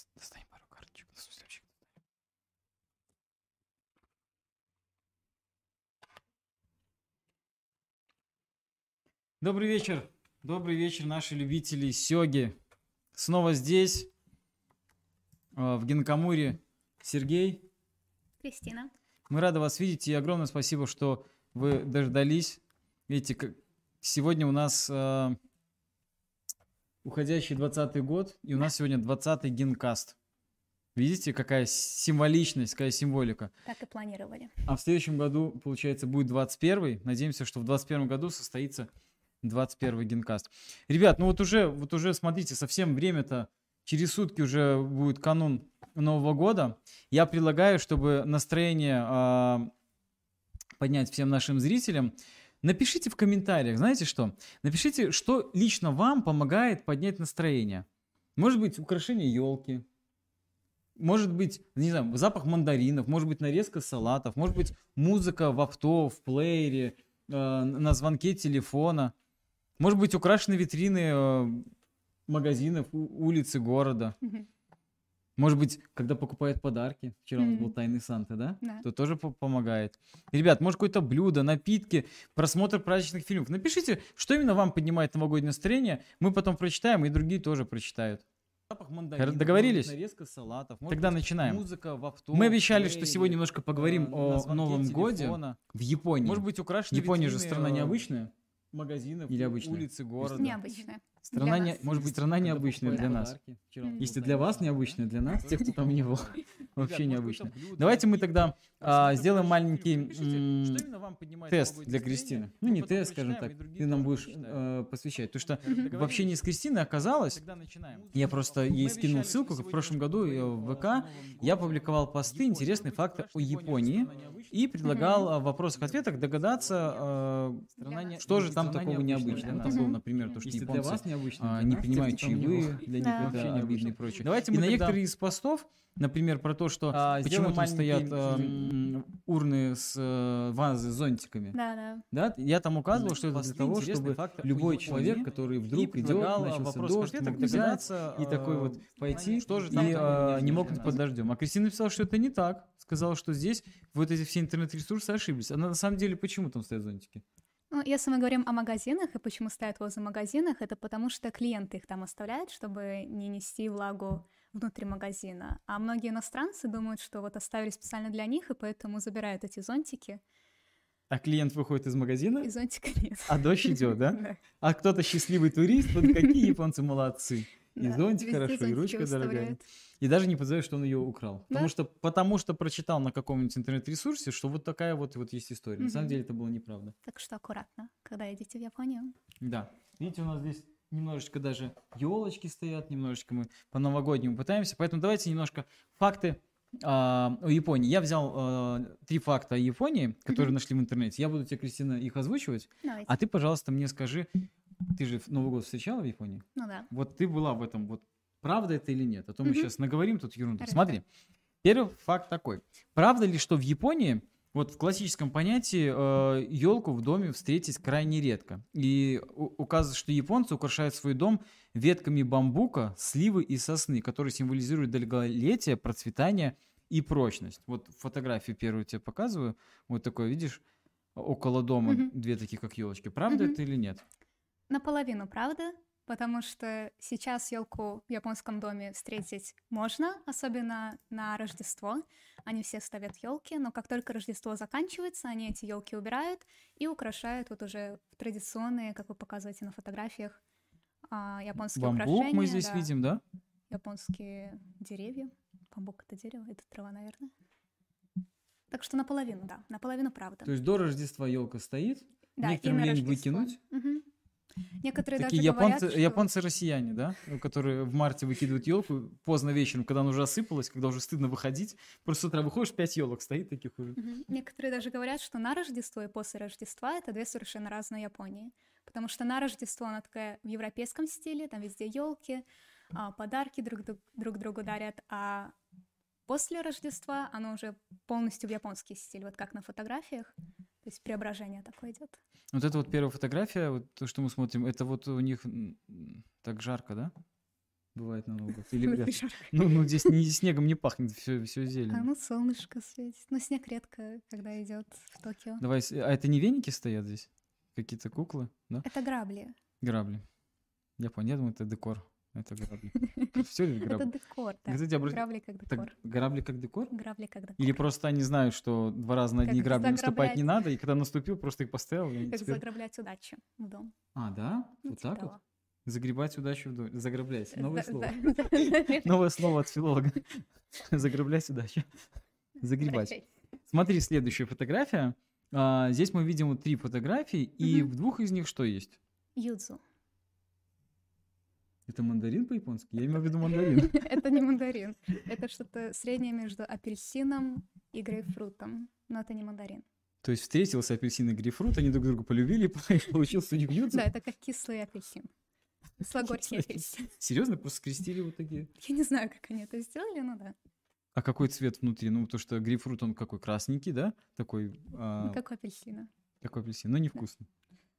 Дос- Достань пару карточек. Ну, в смысле, вообще достань. Добрый вечер. Добрый вечер, наши любители сёги. Снова здесь, э, в Гинкамуре, Сергей. Кристина. Мы рады вас видеть и огромное спасибо, что вы дождались. Видите, как сегодня у нас э, уходящий 20 год, и у нас сегодня 20-й генкаст. Видите, какая символичность, какая символика. Так и планировали. А в следующем году, получается, будет 21 Надеемся, что в 21 году состоится 21 генкаст. Ребят, ну вот уже, вот уже смотрите, совсем время-то, через сутки уже будет канун Нового года. Я предлагаю, чтобы настроение а, поднять всем нашим зрителям, напишите в комментариях, знаете что? Напишите, что лично вам помогает поднять настроение. Может быть, украшение елки, может быть, не знаю, запах мандаринов, может быть, нарезка салатов, может быть, музыка в авто, в плеере, э, на звонке телефона, может быть, украшены витрины э, магазинов, улицы города. Мгм. Может быть, когда покупают подарки. Вчера у нас был тайный Санта, да? Да. То тоже по- помогает. Ребят, может, какое-то блюдо, напитки, просмотр праздничных фильмов. Напишите, что именно вам поднимает новогоднее настроение. Мы потом прочитаем, и другие тоже прочитают. Хор- договорились? Тогда начинаем. Музыка в авто. Мы обещали, что сегодня немножко поговорим э, о Новом годе в Японии. Может быть, украшены Япония же страна э, необычная. магазинов, Или обычная? улицы города. Необычная. Страна Для не, нас. может быть, страна необычная для нас. Если для вас необычная, для нас, тех, кто там не был, вообще блюдо, Давайте мы тогда а, сделаем маленький тест для. Кристины. Ну, не тест, скажем так. Ты нам будешь э, посвящать. Потому что в общении с Кристиной оказалось, я просто ей скинул ссылку, как в прошлом году э, поговорим в ВК. Я публиковал посты, интересные факты о Японии. необычная? И предлагал а, в вопросах-ответах догадаться, э, что же там такого необычная необычного. там было, например, то, что японцы необычно, а, не был. чаевые, для них Да. это обидно и прочее. Давайте и мы на тогда- некоторые из постов, например, про то, что А, почему там стоят м, урны с э, вазы с зонтиками. Да, да. Да, я там указывал, Мгм. что это для того, чтобы факты о любой человек, который вдруг идет, а, начался дождь, мог взять и такой э, вот пойти, что же и там э, такого не мог под дождем. А Кристина написала, что это не так. Сказала, что здесь вот эти все интернет-ресурсы ошиблись. А на самом деле почему там стоят зонтики? Ну, если мы говорим о магазинах, и почему стоят возле магазинах, это потому что клиенты их там оставляют, чтобы не нести влагу внутри магазина. А многие иностранцы думают, что вот оставили специально для них, и поэтому забирают эти зонтики. А клиент выходит из магазина, И зонтика нет. а дождь идет? Да. А кто-то счастливый турист, вот какие японцы молодцы. И Да, зонтик хорошо, и ручка дорогая. И даже не подозревает, что он ее украл. Потому что, потому что прочитал на каком-нибудь интернет-ресурсе, что вот такая вот, вот есть история. На самом деле это было неправда. Так что аккуратно, когда едете в Японию. Да. Видите, у нас здесь немножечко даже елочки стоят, немножечко мы по-новогоднему пытаемся. Поэтому давайте немножко факты а, о Японии. Я взял а, три факта о Японии, которые Мгм. нашли в интернете. Я буду тебе, Кристина, их озвучивать. Давайте. А ты, пожалуйста, мне скажи, ты же Новый год встречала в Японии? Ну да. Вот ты была в этом, вот правда это или нет? А то мы Мгм. сейчас наговорим тут ерунду. Хорошо. Смотри, первый факт такой. Правда ли, что в Японии, вот в классическом понятии, елку в доме встретить крайне редко? И у- указывается, что японцы украшают свой дом ветками бамбука, сливы и сосны, которые символизируют долголетие, процветание и прочность. Вот фотографию первую тебе показываю. Вот такое, видишь, около дома Мгм. две таких, как елочки. Правда Мгм. это или нет? Наполовину, правда? Потому что сейчас елку в японском доме встретить можно, особенно на Рождество. Они все ставят елки, но как только Рождество заканчивается, они эти елки убирают и украшают вот уже традиционные, как вы показываете на фотографиях, а, японские Бамбук украшения. мы здесь да, видим, да? Японские деревья. Бамбук это дерево, это трава, наверное. Так что наполовину, да, наполовину правда. То есть до Рождества елка стоит, да, некоторым имя лень Рождество. выкинуть. Мгм. Некоторые Такие даже японцы, говорят, что... японцы-россияне, да, которые в марте выкидывают елку поздно вечером, когда она уже осыпалась, когда уже стыдно выходить. Просто с утра выходишь, пять елок стоит таких уже. Некоторые даже говорят, что на Рождество и после Рождества это две совершенно разные Японии. Потому что на Рождество она такая в европейском стиле, там везде елки, подарки друг, друг, друг другу дарят, а после Рождества оно уже полностью в японский стиль, вот как на фотографиях. То есть преображение такое идет. Вот это вот первая фотография, вот то, что мы смотрим, это вот у них так жарко, да? бывает на Новый год? Или Ну, жарко. Ну, ну здесь не, снегом не пахнет, все, все А зелено. ну солнышко светит. Но снег редко, когда идет в Токио. Давай, а это не веники стоят здесь? Какие-то куклы, да? Это грабли. Грабли. Я понял, я думаю, это декор. Это грабли. Все это Это грабли? декор, да. Кстати, обрати- Грабли как Так декор. грабли как декор? Грабли как декор. Или просто они знают, что два раза на одни грабли наступать не заграблять. надо, и когда наступил, просто их поставил. Как теперь- заграблять удачу в дом. А, да? Ну, Вот типа так вот? того. Загребать удачу в доме. Заграблять. Новое Да, слово. да, да. Новое слово от филолога. Заграблять удачу. Загребать. Смотри, следующая фотография. А, здесь мы видим вот три фотографии, и в двух из них что есть? Юдзу. Это мандарин по-японски? Я имел в виду мандарин. Это не мандарин. Это что-то среднее между апельсином и грейпфрутом. Но это не мандарин. То есть встретился апельсин и грейпфрут, они друг друга полюбили, и получился у них юдзу. Да, это как кислый апельсин. Кислогорский Кислый апельсин. Серьезно? Просто скрестили вот такие? Я не знаю, как они это сделали, но да. А какой цвет внутри? Ну, то, что грейпфрут, он какой? Красненький, да? Такой, а, Как у апельсина. как у апельсин. Но невкусный.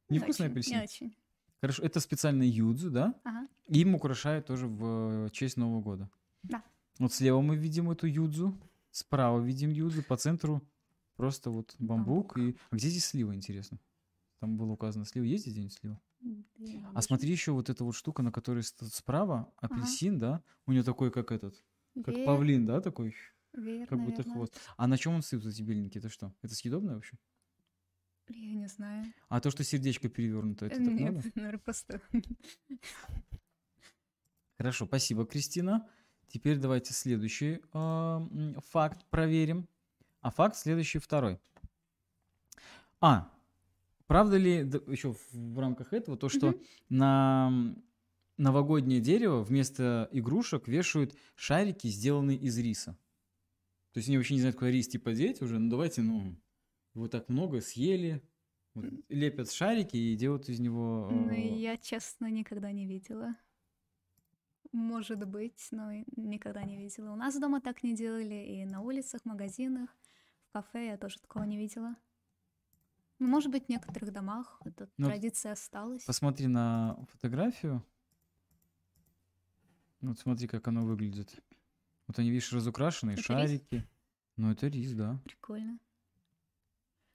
Невкусный апельсин. Не очень. Хорошо, это специально юдзу, да? Ага. Им украшают тоже в э, честь Нового года. Да. Вот слева мы видим эту юдзу, справа видим юдзу, по центру просто вот бамбук. И... А где здесь слива, интересно? Там было указано слива. Есть здесь где-нибудь слива? Я А смотри еще вот эта вот штука, на которой справа, апельсин, да? У него такой, как этот, как Веер, павлин, да, такой, веер, как будто наверное. хвост. А на чем он вот эти беленькие? Это что? Это съедобное вообще? Я не знаю. А то, что сердечко перевернуто, это Э, так Нет, надо? наверное, просто... Хорошо, спасибо, Кристина. Теперь давайте следующий м, факт проверим. А факт следующий второй. А, правда ли еще в рамках этого то, что Мгм. на новогоднее дерево вместо игрушек вешают шарики, сделанные из риса? То есть они вообще не знают, куда рис типа деть уже, ну давайте, ну, вот так много съели, вот лепят шарики и делают из него... Ну, э, я, честно, никогда не видела. Может быть, но никогда не видела. У нас дома так не делали, и на улицах, магазинах, в кафе я тоже такого не видела. Ну, Может быть, в некоторых домах эта Ну, традиция осталась. Посмотри на фотографию. Вот смотри, как оно выглядит. Вот они, видишь, разукрашенные, Это рис? шарики. Ну, это рис, да. Прикольно.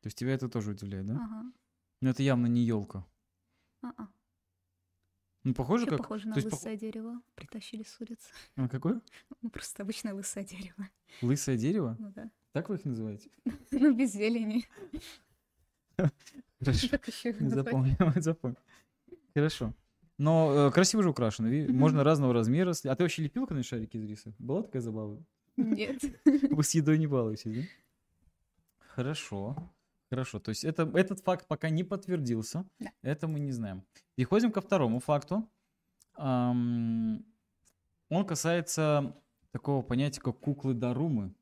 То есть тебя это тоже удивляет, да? Ага. Но это явно не елка. А-а. Ну, похоже, Вообще как... похоже на то есть пох- лысое дерево. Притащили с улицы. А, какое? Ну, просто обычное лысое дерево. Лысое дерево? Ну да. Так вы их называете? Ну, без зелени. Хорошо. Еще? Запомнил, запомнил. Хорошо. Но э, красиво же украшено. Можно разного размера. А ты вообще лепил когда шарики из риса? Была такая забава? Нет. Вы с едой не балуетесь, да? Хорошо. Хорошо. То есть это, этот факт пока не подтвердился. Да. Это мы не знаем. Переходим ко второму факту. Ам, он касается такого понятия, как куклы Дарумы.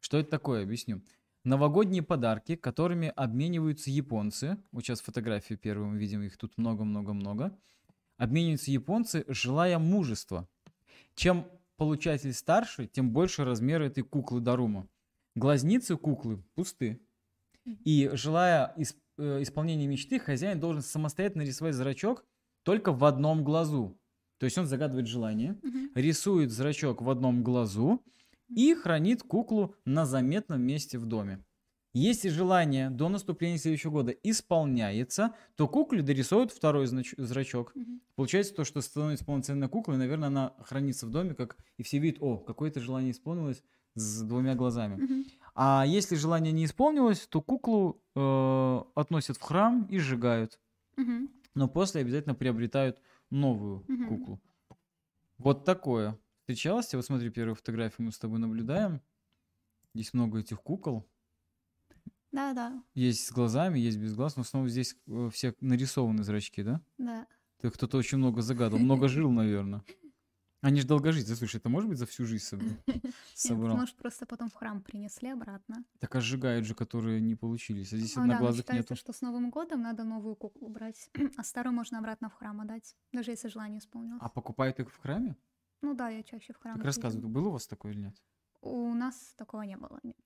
Что это такое? Объясню. Новогодние подарки, которыми обмениваются японцы. Вот сейчас фотографию первую мы видим, их тут много-много-много. Обмениваются японцы, желая мужества. Чем получатель старше, тем больше размер этой куклы Дарума. Глазницы куклы пусты. И желая ис- э, исполнения мечты, хозяин должен самостоятельно рисовать зрачок только в одном глазу. То есть он загадывает желание, Мгм. рисует зрачок в одном глазу и хранит куклу на заметном месте в доме. Если желание до наступления следующего года исполняется, то кукле дорисуют второй знач- зрачок. Мгм. Получается то, что становится полноценной куклой, и, наверное, она хранится в доме, как и все видят, о, какое-то желание исполнилось с двумя глазами. Мгм. А если желание не исполнилось, то куклу э, относят в храм и сжигают. Мгм. Но после обязательно приобретают новую Мгм. куклу. Вот такое. Встречалась тебе? Вот смотри, первую фотографию мы с тобой наблюдаем. Здесь много этих кукол. Да, да, Есть с глазами, есть без глаз, но снова здесь э, все нарисованы зрачки, да? да. Ты кто-то очень много загадал, много жил, наверное. Они же долгожители. Слушай, это может быть за всю жизнь собрал? Может, просто потом в храм принесли обратно. Так а сжигают же, которые не получились. А здесь но одноглазых нету. что с Новым годом надо новую куклу брать, а старую можно обратно в храм отдать, даже если желание исполнилось. А покупают их в храме? Ну да, я чаще в храм. Так рассказывай, было у вас такое или нет? У нас такого не было, нет.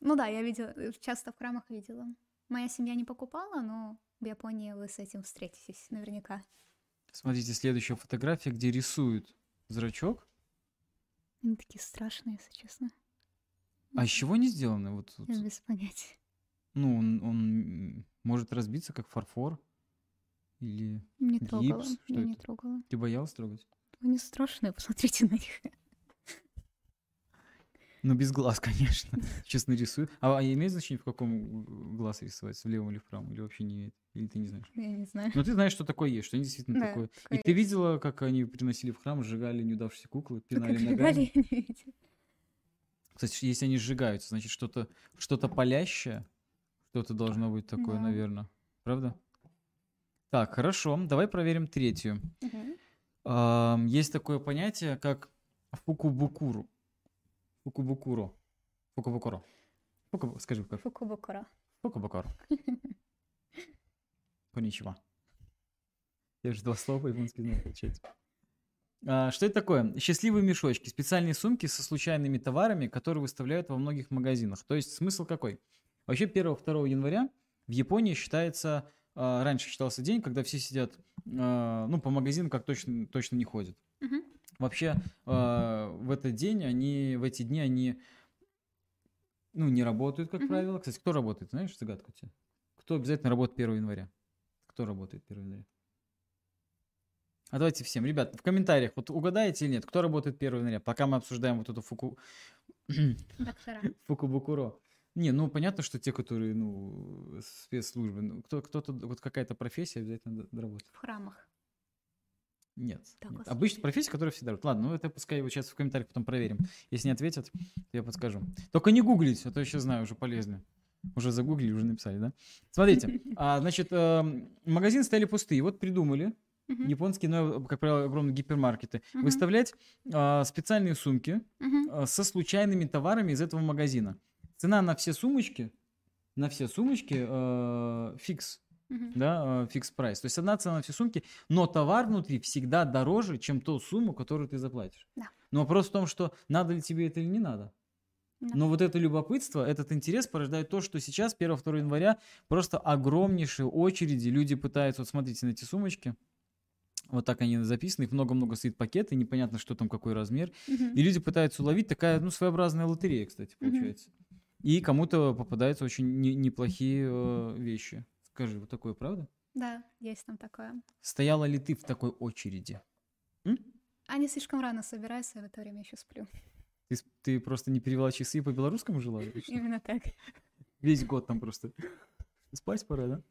Ну да, я видела, э, часто в храмах видела. Моя семья не покупала, но в Японии вы с этим встретитесь наверняка. Смотрите, следующая фотография, где рисуют Зрачок? Они такие страшные, если честно. А из чего они сделаны? Вот, вот, Я без понятия. ну, он, он может разбиться, как фарфор? Или Не трогала. Гипс? Что Я не это? трогала. ты боялась трогать? Они страшные, посмотрите на них. Ну, без глаз, конечно. Сейчас нарисую. А, а имеет значение, в каком глаз рисовать? В левом или в правом? Или вообще не имеет? Или ты не знаешь? Я не знаю. Но ты знаешь, что такое есть, что они действительно Да, такое. И такое ты есть. видела, как они приносили в храм, сжигали неудавшиеся куклы, Только пинали ногами? я не видела. Кстати, если они сжигаются, значит, что-то что-то палящее, что-то должно быть такое, Да. наверное. Правда? Так, хорошо. Давай проверим третью. Ам, Есть такое понятие, как фукубукуру. Фукубукуро. Фукубукуро. Фукубу- Скажи, как Фукубокура. фукубукуро. Коничева. Я же два слова по-японски знаю, получается. А, Что это такое? Счастливые мешочки. Специальные сумки со случайными товарами, которые выставляют во многих магазинах. То есть смысл какой? Вообще 1-2 января в Японии считается, а, раньше считался день, когда все сидят, а, ну, по магазинам как точно, точно не ходят. Мгм. Вообще а, в этот день они, в эти дни они, ну, не работают, как Мгм. правило. Кстати, кто работает, знаешь, загадку у тебя? Кто обязательно работает 1 января? Кто работает 1 января? А давайте всем, ребят, в комментариях, вот угадаете или нет, кто работает 1 января, пока мы обсуждаем вот эту фуку... Фукубукуро. Не, ну понятно, что те, которые, ну, спецслужбы, ну, кто, кто-то, вот какая-то профессия обязательно доработает. В храмах. Нет. Так, нет. Обычная профессия, которая всегда. Ладно, ну это пускай вот сейчас в комментариях потом проверим. Если не ответят, то я подскажу. Только не гуглить, а то я сейчас знаю, уже полезно. Уже загуглили, уже написали, да? Смотрите, а, значит, эм, магазины стояли пустые. Вот придумали Мгм. японские, ну, как правило, огромные гипермаркеты, Мгм. выставлять а, специальные сумки а, со случайными товарами из этого магазина. Цена на все сумочки, на все сумочки э, fix, Мгм. да, э, fix price. То есть одна цена на все сумки, но товар внутри всегда дороже, чем ту сумму, которую ты заплатишь. Да. Но вопрос в том, что надо ли тебе это или не надо. Да. Но вот это любопытство, этот интерес порождает то, что сейчас, 1-2 января, просто огромнейшие очереди. Люди пытаются, вот смотрите на эти сумочки, вот так они записаны, их много-много стоит пакеты, непонятно, что там, какой размер. Мгм. И люди пытаются уловить, такая, ну, своеобразная лотерея, кстати, получается. И кому-то попадаются очень не- неплохие э, вещи. Скажи, вот такое правда? Да, есть там такое. Стояла ли ты в такой очереди? М? Они слишком рано собираются, я в это время еще сплю. Ты, ты просто не перевела часы по белорусскому жила? Именно так. Весь год там просто. Спать пора, да?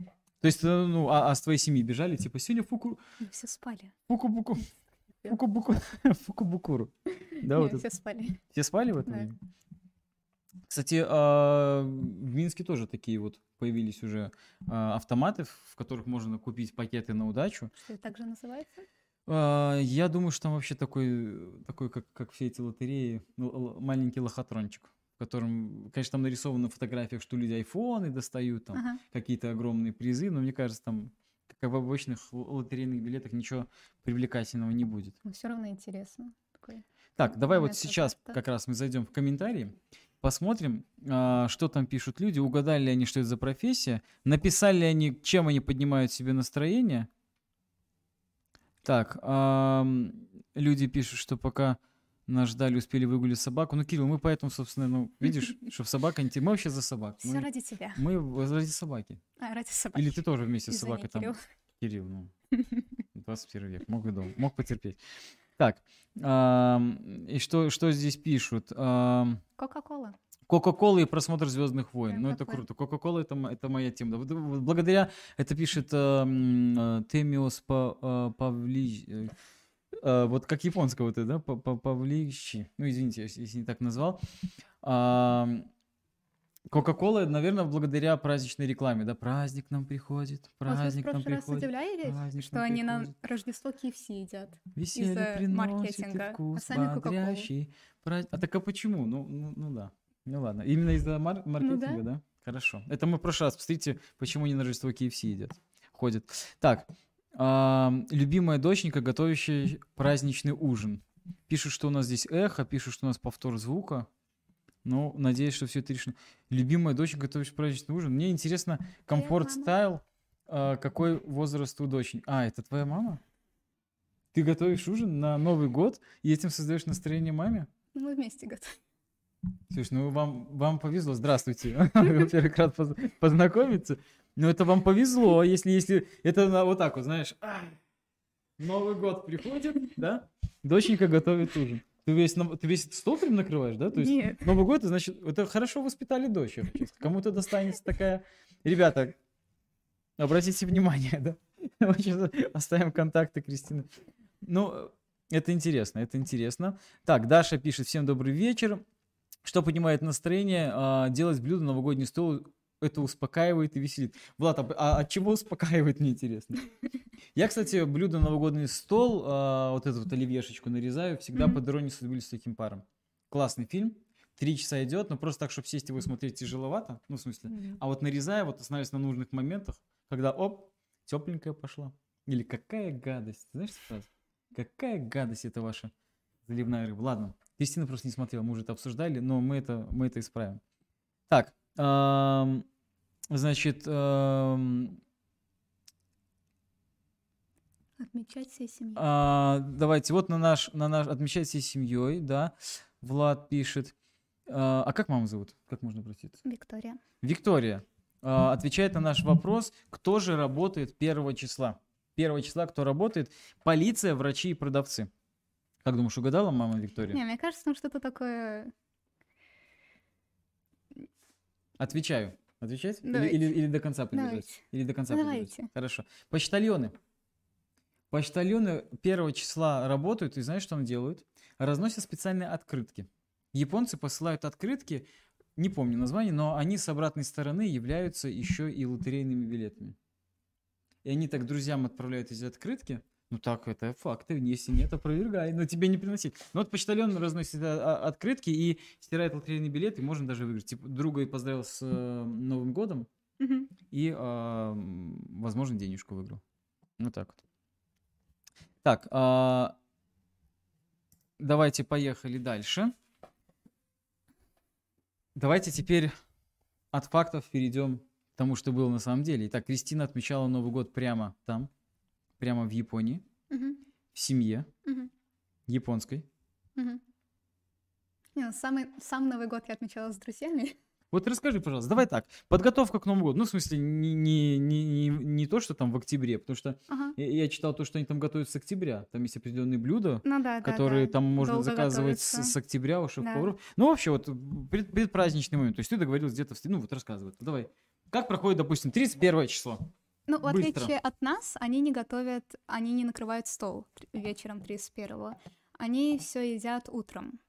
То есть, э, ну, а, а с твоей семьи бежали, типа, сегодня фуку, Мы все спали. фуку-буку, фуку-буку, фуку-букуру. Да, Не, вот все спали. Все спали в это Да. время? Кстати, а, в Минске тоже такие вот появились уже а, автоматы, в которых можно купить пакеты на удачу. Что это так же называется? А, Я думаю, что там вообще такой, такой как, как все эти лотереи, ну, маленький лохотрончик, в котором, конечно, там нарисованы фотографии, что люди айфоны достают, там Ага. какие-то огромные призы, но мне кажется, там, как в обычных лотерейных билетах, ничего привлекательного не будет. Но все равно интересно. Такой. Так, давай вот сейчас азарта. как раз мы зайдем в комментарии, посмотрим, а, что там пишут люди, угадали ли они, что это за профессия, написали ли они, чем они поднимают себе настроение. Так, люди пишут, что пока нас ждали, успели выгулить собаку. Ну, Кирилл, мы поэтому, собственно, ну, видишь, чтобы собака не... Мы вообще за собак. Все Мы, ради тебя. мы ради собаки. А, ради собаки. Или ты тоже вместе с собакой там? Кирилл. Кирилл, ну, 21 век, мог и дом, мог потерпеть. Так, и что, что здесь пишут? Кока-кола. Кока-кола и просмотр Звездных войн. Ну, это круто. Кока-кола это, это моя тема. Благодаря, это пишет э, Темиос Па- э, Павли... э, э, Вот как японского вот это, да? Па- Па- Павлищи. Ну, извините, если не так назвал. Кока-кола, наверное, благодаря праздничной рекламе, да? Праздник нам приходит, Вот вы в праздник нам прошлый раз приходит. удивлялись, праздник что нам они на приходит. Рождество KFC едят. Из-за маркетинга, а вкус сами Кока-Колу. бодрящий. Пра- А так а почему? Ну, ну, ну да. Ну ладно. Именно из-за мар- маркетинга, да? Хорошо. Это мы в прошлый раз. Посмотрите, почему не на Рождество KFC едят. Ходят. Так. ам, любимая доченька, готовящая праздничный ужин. Пишут, что у нас здесь эхо, пишут, что у нас повтор звука. Ну, надеюсь, что все это решено. Любимая доченька, готовящая праздничный ужин. Мне интересно, комфорт стайл, а, какой возраст у дочери? А, это твоя мама? Ты готовишь ужин на Новый год и этим создаешь настроение маме? Ну, Мы вместе готовим. Слушай, ну вам, вам повезло. Здравствуйте. Во-первых, рад поз- познакомиться. Но это вам повезло, если, если это вот так вот, знаешь, Новый год приходит, да? Доченька готовит ужин. Ты весь, ты весь стол прям накрываешь, да? То есть Нет. Новый год, значит, это хорошо воспитали дочь. Кому-то достанется такая... Ребята, обратите внимание, да? Мы сейчас оставим контакты Кристины. Ну, это интересно, это интересно. Так, Даша пишет, всем добрый вечер. Что поднимает настроение? А, делать блюдо новогодний стол, это успокаивает и веселит. Влад, а, а от чего успокаивает, мне интересно? Я, кстати, блюдо новогодний стол, а, вот эту вот оливьешечку нарезаю, всегда Мгм. по дороге судьбы с таким паром. Классный фильм, три часа идет, но просто так, чтобы сесть его смотреть тяжеловато, ну, в смысле. Мгм. А вот нарезая, вот останавливаюсь на нужных моментах, когда, оп, тепленькая пошла. Или какая гадость, знаешь фразу? Какая гадость это ваша заливная рыба. Ладно, Кристина просто не смотрела, мы уже это обсуждали, но мы это, мы это исправим. Так, значит, Отмечать всей семьей. а, давайте, вот на наш, на наш, отмечать всей семьей, да, Влад пишет. А, а как маму зовут? Как можно обратиться? Виктория. Виктория а, отвечает на наш вопрос, кто же работает 1 числа. 1 числа кто работает? Полиция, врачи и продавцы. Как думаешь, угадала мама Виктория? Не, мне кажется, там что-то такое... Отвечаю. Отвечать? Или, или- или до конца придержать? Давайте. Или до конца Давайте. придержать? Хорошо. Почтальоны. Почтальоны 1 числа работают, и знаешь, что они делают? Разносят специальные открытки. Японцы посылают открытки, не помню название, но они с обратной стороны являются еще и лотерейными билетами. И они так друзьям отправляют эти открытки. Ну так, это факты, если нет, опровергай, но тебе не приносить. Ну вот почтальон разносит а, а, открытки и стирает лотерейный билет, и можно даже выиграть. Типа, друга и поздравил с э, Новым годом, и, м, возможно, денежку выиграл. Вот так вот. Так, а, давайте поехали дальше. Давайте теперь от фактов перейдем к тому, что было на самом деле. Итак, Кристина отмечала Новый год прямо там, прямо в Японии, Мгм. в семье Мгм. японской. Мгм. Не, ну, самый, сам Новый год я отмечала с друзьями. Вот расскажи, пожалуйста, давай так, подготовка к Новому году, ну, в смысле, не, не, не, не, не то, что там в октябре, потому что Ага. я, я читал то, что они там готовят с октября, там есть определенные блюда, Ну да, да, которые да. там можно Долго заказывать с, с октября у Да. шеф-поваров. Ну, вообще, вот пред- предпраздничный момент, то есть ты договорилась где-то, в ну, вот рассказывай, давай. Как проходит, допустим, 31 число? Ну, в Быстро. отличие от нас, они не готовят, они не накрывают стол вечером 31-го. Они все едят утром.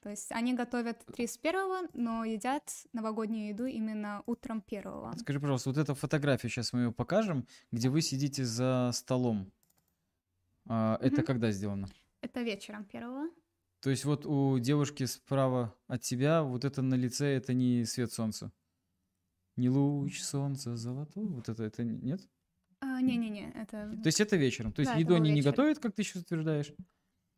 То есть они готовят 31-го, но едят новогоднюю еду именно утром 1-го. Скажи, пожалуйста, вот эта фотография, сейчас мы ее покажем, где вы сидите за столом. А, Это Мгм. когда сделано? Это вечером 1-го. То есть вот у девушки справа от тебя вот это на лице, это не свет солнца? Не луч солнца золотой? Вот это, это не- нет? А, Не-не-не, это... То есть это вечером. То есть Да, еду они не вечер. готовят, как ты сейчас утверждаешь?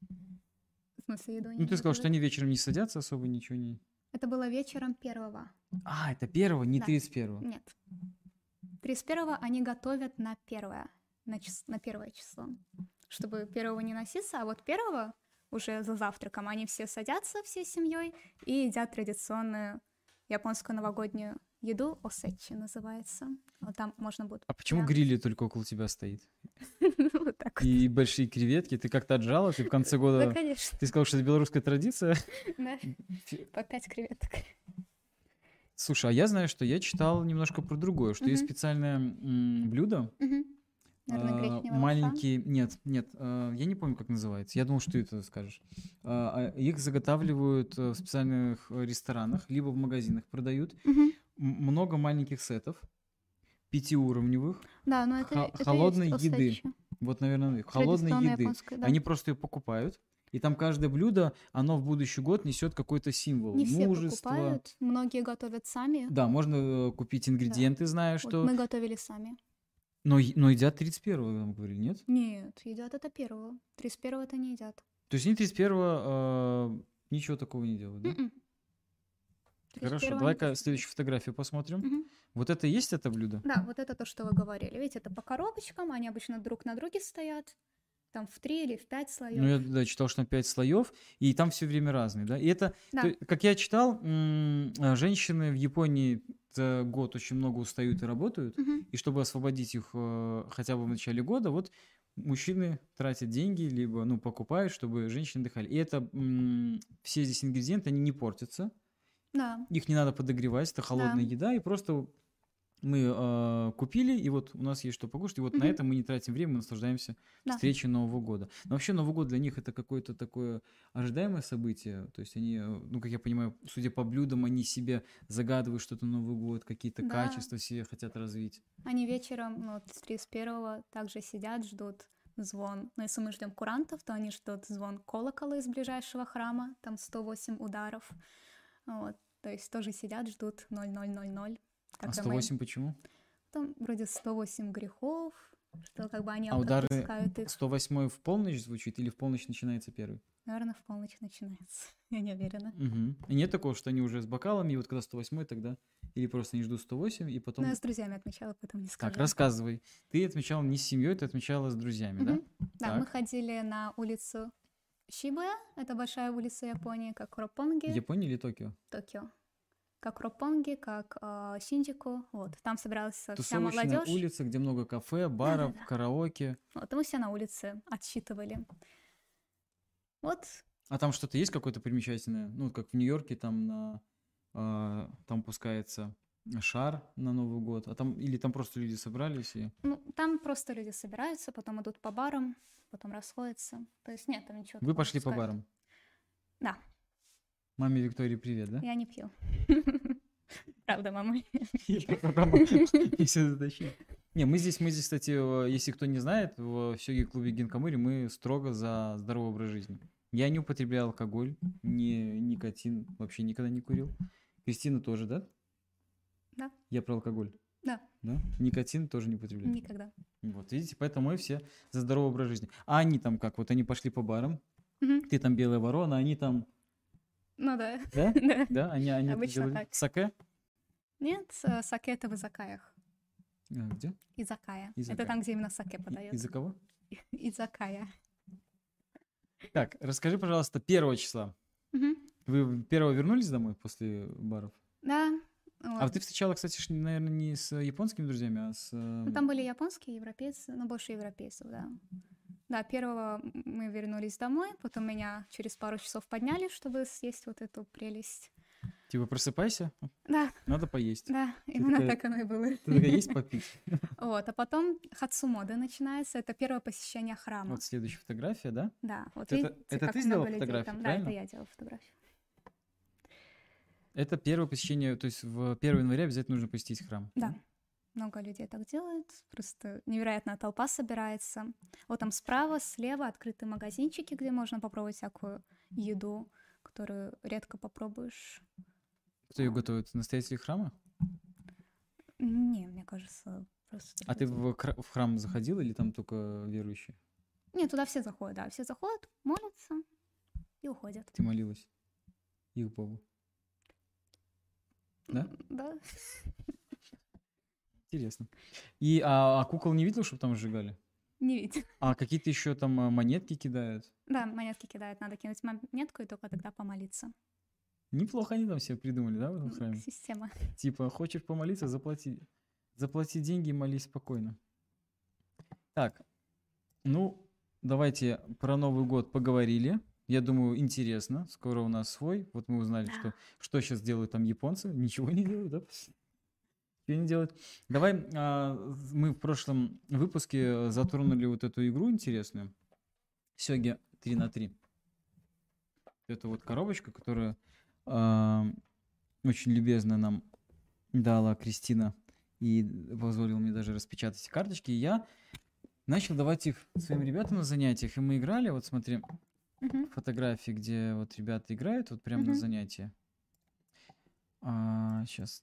В смысле, еду они Ну, ты не сказал, что они вечером не садятся, особо ничего не... Это было вечером 1-го. А, это первого, не Да. 31 Нет. 31-го они готовят на первое, на, час- на первое число, чтобы первого не носиться, а вот первого уже за завтраком они все садятся всей семьей и едят традиционную японскую новогоднюю еду, осечи называется. Вот там можно будет... А почему Да. грилли только около тебя стоит? Вот так вот. И большие креветки? Ты как-то отжала? Ты в конце Да, года... конечно, Ты сказал, что это белорусская традиция? да. По пять креветок. Слушай, а я знаю, что я читал немножко про другое, что есть специальное блюдо. Наверное, а, маленькие, нет, нет, а, я не помню, как называется. Я думал, что ты это скажешь. А, а, Их заготавливают э, в специальных э, ресторанах, либо в магазинах продают. Мгм. Много маленьких сетов, пятиуровневых. Да, но это, это есть холодной еды. осечи. Вот, наверное, холодной еды. да. Они просто ее покупают. И там каждое блюдо, оно в будущий год несет какой-то символ. Не все Мужество. покупают, многие готовят сами. Да, можно э, купить ингредиенты, зная, Вот что... мы готовили сами. Но, но едят 31-го, вы нам говорили, нет? Нет, едят это первого. 31 это не едят. То есть они 31-го э, ничего такого не делают, да? Хорошо, 31 давай-ка следующую фотографию посмотрим. Мгм. Вот это и есть это блюдо? Да, вот это то, что вы говорили. Видите, это по коробочкам, они обычно друг на друге стоят. там в три или в пять слоев. Ну, я да, читал, что на 5 слоев, и там все время разные, да? И это, Да. то- как я читал, а, женщины в Японии год очень много устают и работают, Мгм. и чтобы освободить их э, хотя бы в начале года, вот мужчины тратят деньги, либо, ну, покупают, чтобы женщины отдыхали. И это, все здесь ингредиенты, они не портятся, Да, их не надо подогревать, это холодная Да. еда, и просто мы э, купили, и вот у нас есть что покушать, и вот на Мгм. этом мы не тратим время, мы наслаждаемся Да. встречей Нового года. Но вообще Новый год для них это какое-то такое ожидаемое событие, то есть они, ну, как я понимаю, судя по блюдам, они себе загадывают что-то на Новый год, какие-то Да. качества себе хотят развить. они вечером, ну, вот с 31 также сидят, ждут звон. Но если мы ждем курантов, то они ждут звон колокола из ближайшего храма, там 108 ударов. Вот. То есть тоже сидят, ждут 0000. А когда мы- 108 почему? Там вроде 108 грехов, что как бы они А удары их. 108 в полночь звучит или в полночь начинается первый? Наверное, в полночь начинается. Я не уверена. Мгм. И нет такого, что они уже с бокалами, и вот когда 108 тогда, или просто они ждут 108, и потом... Но я с друзьями отмечала, поэтому не скажу. Так, рассказывай. Ты отмечала не с семьей, ты отмечала с друзьями, да? Мгм. Да, мы Так. ходили на улицу Шибуя, это большая улица Японии, как Ропонги, В Японии или Токио? Токио. Как Ропонги, как э, Шинджику. Вот, там собиралась вся Тусовочная молодежь. улица, где много кафе, баров, Да-да-да. караоке. Вот, и мы все на улице отсчитывали. Вот, А там что-то есть какое-то примечательное? Ну, как в Нью-Йорке, там на... а, там пускается шар на Новый год, а там или там просто люди собрались и... ну, там просто люди собираются, потом идут по барам, потом расходятся. То есть нет там ничего. Вы пошли по пускай. барам? Да. Маме Виктории привет, да? Я не пью. Правда, мама. И все затащили. Не, мы здесь, мы здесь, кстати, э, если кто не знает, в Сёги клубе Гинкамыри мы строго за здоровый образ жизни. Я не употребляю алкоголь, ни никотин, вообще никогда не курил. Кристина тоже, да? Да. Я про алкоголь. Да. Да? Никотин тоже не употребляю. Никогда. Вот, видите, поэтому мы все за здоровый образ жизни. А они там как? Вот они пошли по барам, Мгм. ты там белая ворона, они там, Ну да. да? Да. Да, они, они Обычно делали. так. Саке? Нет, саке это в изакаях. А, Где? Изакая. Изакая. Это там, где именно саке подается. Из-за кого? Изакая. Так, расскажи, пожалуйста, первого числа. Мгм. Вы первого вернулись домой после баров? Да. А вот. ты встречала, кстати, наверное, не с японскими друзьями, а с... Ну, там были японские, европейцы, но больше европейцев, да. Да, первого мы вернулись домой, потом меня через пару часов подняли, чтобы съесть вот эту прелесть. Типа, просыпайся, Да, надо поесть. да, именно такая- так оно и было. Ты такая, есть попить? Вот, а потом Хацумода начинается, это первое посещение храма. Вот следующая фотография, да? Да, вот Это- видите, это ты сделала фотографию, там. Да, это я делала фотографию. Это первое посещение, то есть в 1 января обязательно нужно посетить храм. Да. Много людей так делают, просто невероятная толпа собирается. Вот там справа, слева открыты магазинчики, где можно попробовать всякую еду, которую редко попробуешь. Кто ее готовит? Настоятели храма? Не, мне кажется, просто... А ты в, в храм заходил или там только верующие? Не, туда все заходят, да, все заходят, молятся и уходят. Ты молилась их Богу? Да? Да. Интересно. И а, а кукол не видел, чтобы там сжигали? Не видел. А какие-то еще там а, монетки кидают? Да, монетки кидают, надо кинуть монетку и только тогда помолиться. Неплохо они там все придумали, да, в этом храме? Система. Типа, хочешь помолиться, заплати. Заплати деньги и молись спокойно. Так, ну, давайте про Новый год поговорили. Я думаю, интересно. Скоро у нас свой. Вот мы узнали, Да. что, что сейчас делают там японцы. Ничего не делают, да? Ничего не делают. Давай, а, мы в прошлом выпуске затронули вот эту игру интересную. Сёги 3 на 3. Это вот коробочка, которая а, очень любезно нам дала Кристина и позволила мне даже распечатать эти карточки. И я начал давать их своим ребятам на занятиях. И мы играли, вот смотри, Мгм. фотографии, где вот ребята играют, вот прямо на Мгм. занятии. сейчас.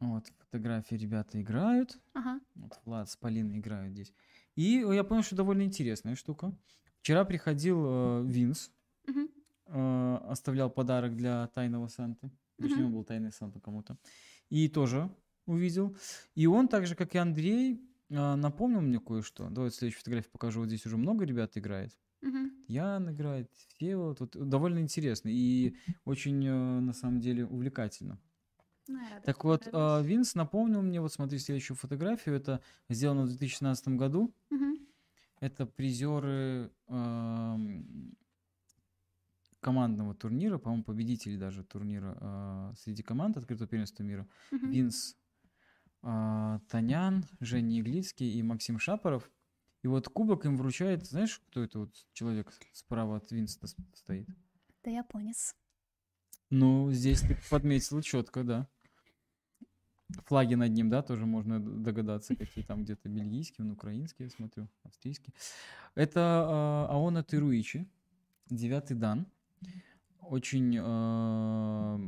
Вот, фотографии ребята играют. Ага. Вот Влад с Полиной играют здесь. И я понял, что довольно интересная штука. Вчера приходил э, Винс, Мгм. э, оставлял подарок для тайного Санты. Точнее, Мгм. он был тайный Санта кому-то. И тоже увидел. И он, так же, как и Андрей, а, напомнил мне кое-что. Давай следующую фотографию покажу. Вот здесь уже много ребят играет. Ян играет, все вот, вот довольно интересно и очень, э, на самом деле, увлекательно. Ну, рада, Так вот, а, Винс напомнил мне, вот смотри следующую фотографию, это сделано в 2016 году. Мгм. Это призеры ам, командного турнира, по-моему, победители даже турнира а, среди команд открытого первенства мира. Мгм. Винс а, Танян, Женя Иглицкий и Максим Шапоров. И вот кубок им вручает, знаешь, кто это вот человек справа от Винса с- стоит? Это японец. Ну, здесь ты подметил четко, да. Флаги над ним, да, тоже можно догадаться, какие там где-то бельгийские, украинские, я смотрю, австрийские. Это а, Аона Теруичи, девятый дан. Очень а,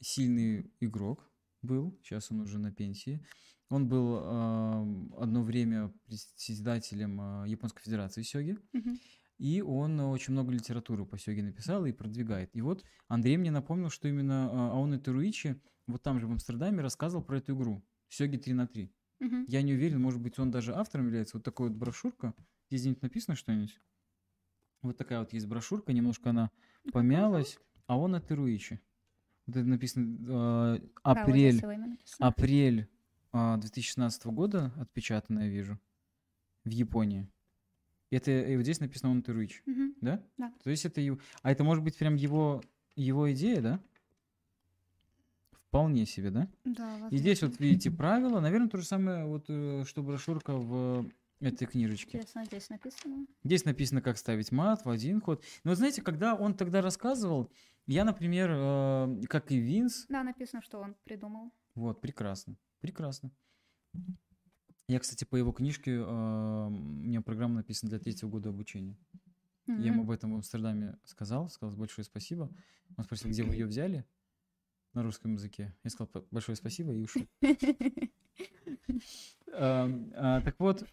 сильный игрок был, сейчас он уже на пенсии. Он был а, одно время председателем а, Японской Федерации сёги. Мгм. И он э, очень много литературы по сёге написал и продвигает. И вот Андрей мне напомнил, что именно а, Аоне Теруичи вот там же в Амстердаме рассказывал про эту игру. Сёги 3 на 3. Мгм. Я не уверен, может быть, он даже автором является. Вот такая вот брошюрка. Здесь где-нибудь написано что-нибудь? Вот такая вот есть брошюрка, немножко она помялась. Аона Теруичи. Вот это написано э, Да, вот апрель, написано. апрель 2016 года отпечатано, я вижу, в Японии. Это и вот здесь написано он Теруичи. Мгм. Да? Да. То есть это его... А это может быть прям его, его идея, да? Вполне себе, да? Да, И здесь вот возможно. видите правила. Наверное, то же самое, вот, э, что брошюрка в этой книжечке. Интересно, здесь написано. Здесь написано, как ставить мат в один ход. Но знаете, когда он тогда рассказывал, я, например, э, как и Винс, Да, написано, что он придумал. вот, прекрасно, прекрасно. Я, кстати, по его книжке, э, у меня программа написана для третьего года обучения. Я ему об этом в Амстердаме сказал, сказал большое спасибо. Он спросил, где вы ее взяли на русском языке. Я сказал «П- большое спасибо и ушел. Ам, а, Так вот,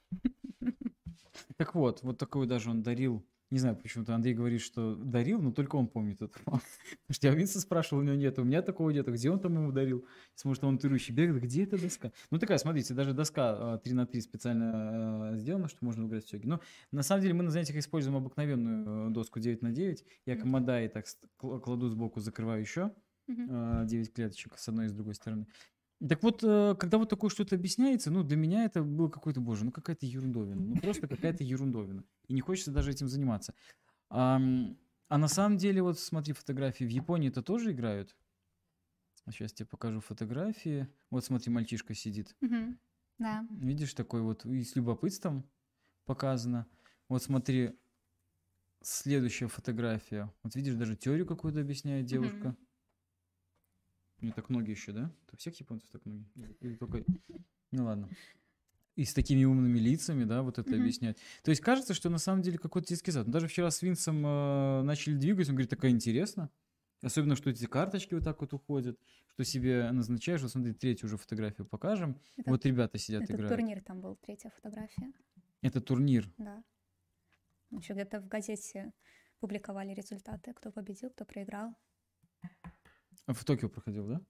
так вот, вот такой даже он дарил. Не знаю, почему-то Андрей говорит, что дарил, но только он помнит это. Потому что я у Винса спрашивал, у него нет, у меня такого нет, а где он там ему дарил? Потому что он тырущий бегает, где эта доска? Ну такая, смотрите, даже доска а, 3 на 3 специально а, сделана, что можно играть в сёги. Но на самом деле мы на занятиях используем обыкновенную э, доску 9 на 9. Я Мгм. комодай так кладу сбоку, закрываю еще Мгм. 9 клеточек с одной и с другой стороны. Так вот, э, когда вот такое что-то объясняется, ну, для меня это было какой-то, боже, ну, какая-то ерундовина. Ну, просто какая-то ерундовина. И не хочется даже этим заниматься. Ам, А на самом деле, вот смотри, фотографии в Японии это тоже играют. Сейчас тебе покажу фотографии. Вот смотри, мальчишка сидит. Да. Видишь, такой вот и с любопытством показано. Вот смотри, следующая фотография. Вот видишь, даже теорию какую-то объясняет девушка. У нее так ноги еще, да? У всех японцев так ноги? Или- только... Ну ладно. И с такими умными лицами, да, вот это Мгм. объяснять. То есть кажется, что на самом деле какой-то детский сад. Ну, Даже вчера с Винсом э, начали двигать, он говорит, такая интересно. Особенно, что эти карточки вот так вот уходят, что себе назначаешь. Вот смотри, третью уже фотографию покажем. Это- вот ребята сидят, Этот играют. турнир там был, третья фотография. Это турнир. Да. Еще где-то в газете публиковали результаты, кто победил, кто проиграл. А В Токио проходил, да?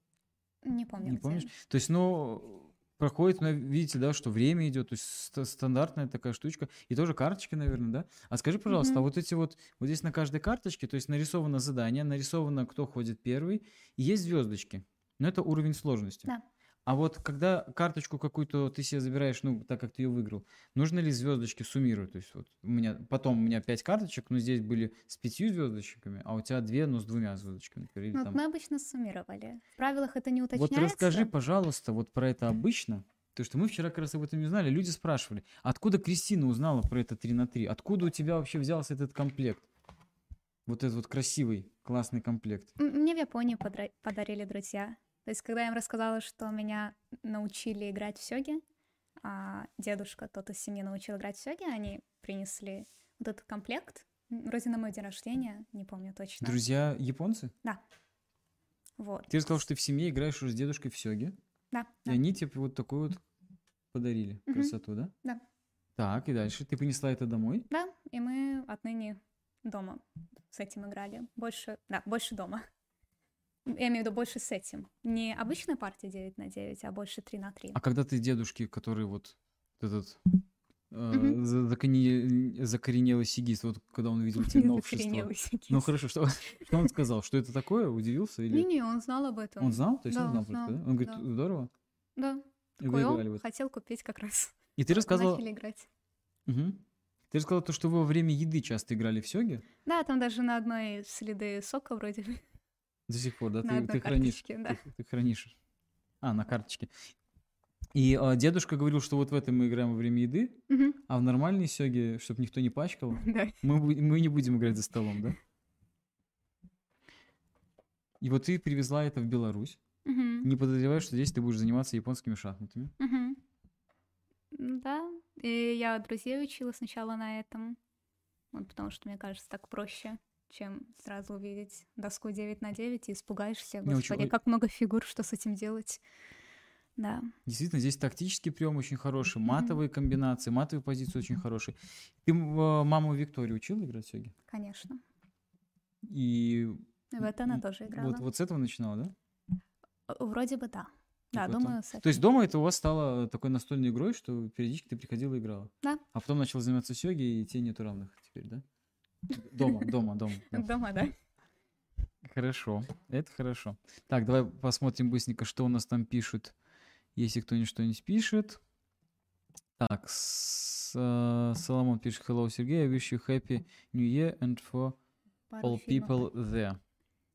Не помню. Не где. помнишь? То есть, ну, проходит, ну, видите, да, что время идет, то есть ста- стандартная такая штучка. И тоже карточки, наверное, да? А скажи, пожалуйста, а Мгм. вот эти вот, вот здесь на каждой карточке, то есть нарисовано задание, нарисовано, кто ходит первый, и есть звездочки. Но это уровень сложности. Да. А вот когда карточку какую-то ты себе забираешь, ну, так как ты ее выиграл, нужно ли звездочки суммировать? То есть вот у меня, потом у меня пять карточек, но здесь были с пятью звездочками, а у тебя две, но с двумя звездочками. например, Ну, вот там мы обычно суммировали. В правилах это не уточняется. вот расскажи, пожалуйста, вот про это обычно. То, что мы вчера как раз об этом не знали. Люди спрашивали, откуда Кристина узнала про это 3 на 3? Откуда у тебя вообще взялся этот комплект? Вот этот вот красивый, классный комплект. Мне в Японии подра- подарили друзья. То есть, когда я им рассказала, что меня научили играть в сёги, а дедушка тот из семьи научил играть в сёги, они принесли вот этот комплект, вроде на мой день рождения, не помню точно. Друзья японцы? Вот. Ты рассказал, что ты в семье играешь уже с дедушкой в сёге, Да, и да. они тебе вот такую вот подарили Мгм. красоту, да? Да. Так, и дальше. Ты принесла это домой? Да, и мы отныне дома с этим играли. Больше, да, больше дома. Я имею в виду больше с этим. Не обычная партия 9 на 9, а больше 3 на 3. А когда ты дедушке, который вот этот э, Мгм. за- законе- закоренелый сигист, вот когда он увидел те новшества. Закоренелый Ну хорошо, что, что он сказал? Что это такое? Удивился? Или... Не-не, он знал об этом. Он знал? То есть Да, он знал он знал, да? Он говорит, да. здорово. Да. И вы играли о, в это. хотел купить как раз. И ты рассказывал... Начали играть. Ты рассказал то, что вы во время еды часто играли в Сёге? Да, там даже на одной следы сока вроде бы. До сих пор, да? На Ты, ты хранишь. да. Ты, ты хранишь. А, на карточке. И а, дедушка говорил, что вот в этом мы играем во время еды, Мгм. а в нормальной сёге, чтобы никто не пачкал, Да. мы, не будем играть за столом, да? И вот ты привезла это в Беларусь, не подозревая, что здесь ты будешь заниматься японскими шахматами. Да, и я друзей учила сначала на этом, вот потому что, мне кажется, так проще, чем сразу увидеть доску 9 на 9 и испугаешься, очень- господи, ой- как много фигур, что с этим делать. Да. Действительно, здесь тактический прием очень хороший, Мгм. матовые комбинации, матовые позиции очень хорошие. Ты а, маму Викторию учил играть в сёги? Конечно. И В это она тоже играла. вот, вот с этого начинала, да? Э, Вроде бы да. Да, потом- думаю, с То есть этого. дома это у вас стало такой настольной игрой, что периодически ты приходила и играла? Да. А потом начал заниматься сёги, и тебе нету равных теперь, да? Дома, дома, дома. Дома, да. Хорошо, это хорошо. Так, давай посмотрим быстренько, что у нас там пишут, если кто-нибудь что-нибудь пишет. Так, э, Соломон пишет, hello, Сергей, I wish you happy new year and for all people there.